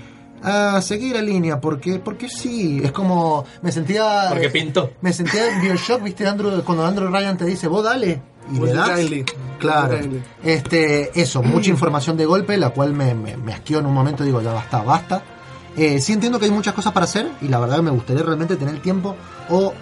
A seguir la línea, porque, porque sí, es como. Me sentía. Porque eh, pintó. Me sentía en Bioshock, ¿viste? Andrew, cuando Andrew Ryan te dice, vos dale. Y le das. Claro. Este, eso, <clears throat> mucha información de golpe, la cual me, me, me asqueó en un momento, digo, ya basta, basta. Eh, sí entiendo que hay muchas cosas para hacer y la verdad que me gustaría realmente tener el tiempo. O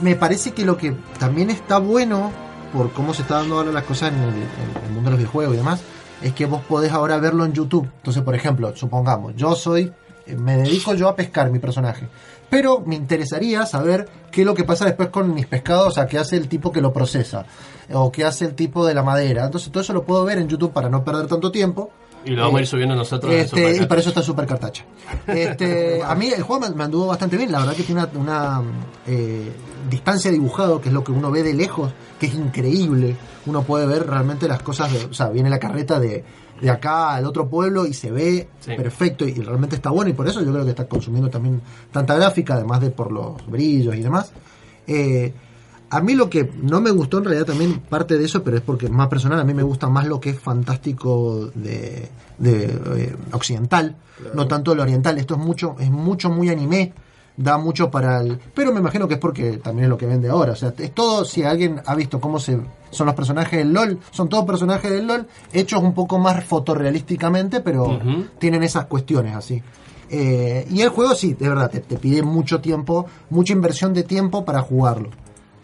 me parece que lo que también está bueno por cómo se está dando ahora las cosas en el, en el mundo de los videojuegos y demás, es que vos podés ahora verlo en YouTube. Entonces, por ejemplo, supongamos, yo soy, eh, me dedico yo a pescar mi personaje. Pero me interesaría saber qué es lo que pasa después con mis pescados, o sea, qué hace el tipo que lo procesa, o qué hace el tipo de la madera. Entonces, todo eso lo puedo ver en YouTube para no perder tanto tiempo. Y lo vamos a ir Eh, subiendo nosotros. Este, y para eso está Super Cartacha. Este, a mí el juego me, anduvo bastante bien. La verdad que tiene una, una, eh, distancia dibujado, que es lo que uno ve de lejos, que es increíble. Uno puede ver realmente las cosas. De, o sea, viene la carreta de, de acá al otro pueblo y se ve Sí. perfecto y, realmente está bueno. Y por eso yo creo que está consumiendo también tanta gráfica, además de por los brillos y demás. Eh, a mí lo que no me gustó en realidad también parte de eso, pero es porque es más personal, a mí me gusta más lo que es fantástico de, de, eh, occidental, no tanto lo oriental. Esto es mucho, es mucho muy anime, da mucho para el... Pero me imagino que es porque también es lo que vende ahora. O sea, es todo, si alguien ha visto cómo se son los personajes del LOL, son todos personajes del LOL, hechos un poco más fotorrealísticamente, pero tienen esas cuestiones así. Eh, y el juego sí, de verdad, te, te pide mucho tiempo, mucha inversión de tiempo para jugarlo.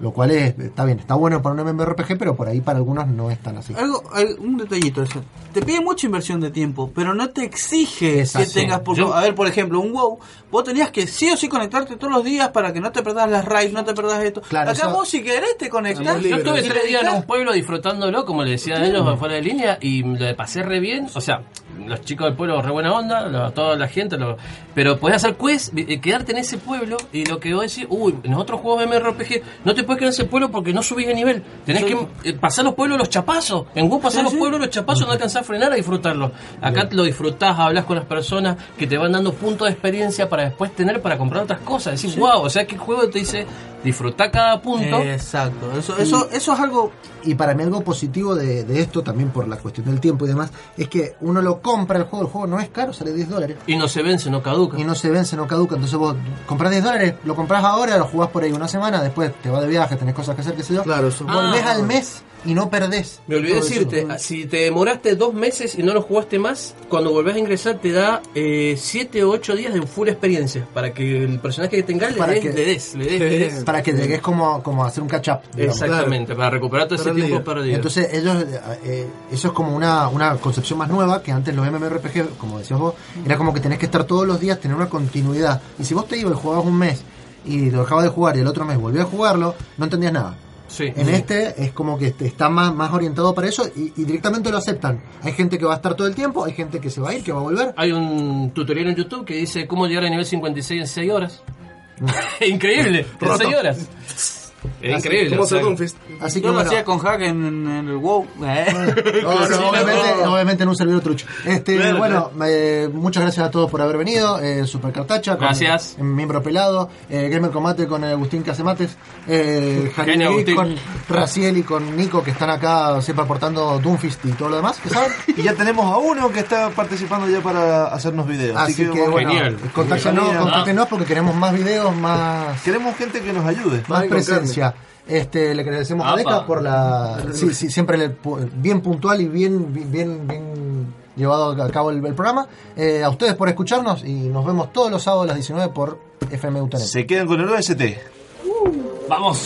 Lo cual es, está bien, está bueno para un MMORPG, pero por ahí para algunos no es tan así. Algo, un detallito eso. Te pide mucha inversión de tiempo, pero no te exige que tengas. Porque, Yo- a ver, por ejemplo, un WoW, vos tenías que sí o sí conectarte todos los días para que no te perdas las raids, no te perdas esto. Claro, Acá eso- vos, si querés, te conectás. Yo estuve tres días en un pueblo disfrutándolo, como le decían ellos, afuera de línea, y lo pasé re bien. O sea, los chicos del pueblo re buena onda, lo- toda la gente, lo- pero podés hacer quest, eh, quedarte en ese pueblo, y lo que vos decís, uy, en otros juegos de MRPG, no te puedes quedar en ese pueblo porque no subís de nivel. Tenés que eh, pasar los pueblos los chapazos. En WoW pasar Sí, los sí. pueblos los chapazos, no alcanzás a frenar a disfrutarlo. Acá lo disfrutás, hablas con las personas que te van dando puntos de experiencia para después tener para comprar otras cosas. Decís, wow, o sea que el juego te dice, disfrutá cada punto. Exacto, eso, eso, eso es algo. Y para mí algo positivo de, de esto, también por la cuestión del tiempo y demás, es que uno lo compra el juego, el juego no es caro, sale 10 dólares. Y no se vence, no caduca. Y no se vence, no caduca. Entonces vos compras 10 dólares, lo compras ahora, lo jugás por ahí una semana, después te vas de viaje, tenés cosas que hacer, qué sé yo. Claro, eso. Volvés Ah. al mes y no perdés. Me olvidé eso. decirte, si te demoraste dos meses y no lo jugaste más, cuando volvés a ingresar te da 7 o 8 días de full experiencia para que el personaje que tengas le Para des, que- le des, le des, le des. Para que llegues como, como a hacer un catch up. digamos. Exactamente, para recuperar todo ese Para el tiempo perdido. Entonces ellos, eh, eso es como una, una concepción más nueva que antes los MMORPG, como decías vos, era como que tenés que estar todos los días, tener una continuidad. Y si vos te ibas y jugabas un mes y lo dejabas de jugar y el otro mes volvías a jugarlo, no entendías nada. sí, En sí. este es como que está más, más orientado para eso y, y directamente lo aceptan. Hay gente que va a estar todo el tiempo, hay gente que se va a ir, que va a volver. Hay un tutorial en YouTube que dice cómo llegar al nivel 56 en 6 horas. <laughs> Increíble, en Roto. 6 horas. Es increíble. ¿Cómo o sea, se Doomfist? Así que Yo lo bueno, hacía con hack en, el WoW. Eh. <laughs> No, no, obviamente, no. obviamente en un servidor trucho. Este, Claro, bueno, eh, muchas gracias a todos por haber venido. Eh, Super Cartacha, con Gracias. miembro pelado, eh, Gamer Combate con Agustín Casemates, eh, Agustín. con Raciel y con Nico que están acá siempre aportando Doomfist y todo lo demás, saben. <laughs> Y ya tenemos a uno que está participando ya para hacernos videos. Así, que, bueno, Genial. contáctenos, contáctenos porque queremos más videos, más, Queremos gente que nos ayude. más Ay, Este, le agradecemos a. Deca por la. Sí, sí, siempre le bien puntual y bien, bien, bien llevado a cabo el, el programa. Eh, a ustedes por escucharnos y nos vemos todos los sábados a las 19 por FM Utanet. Se quedan con el OST. Vamos.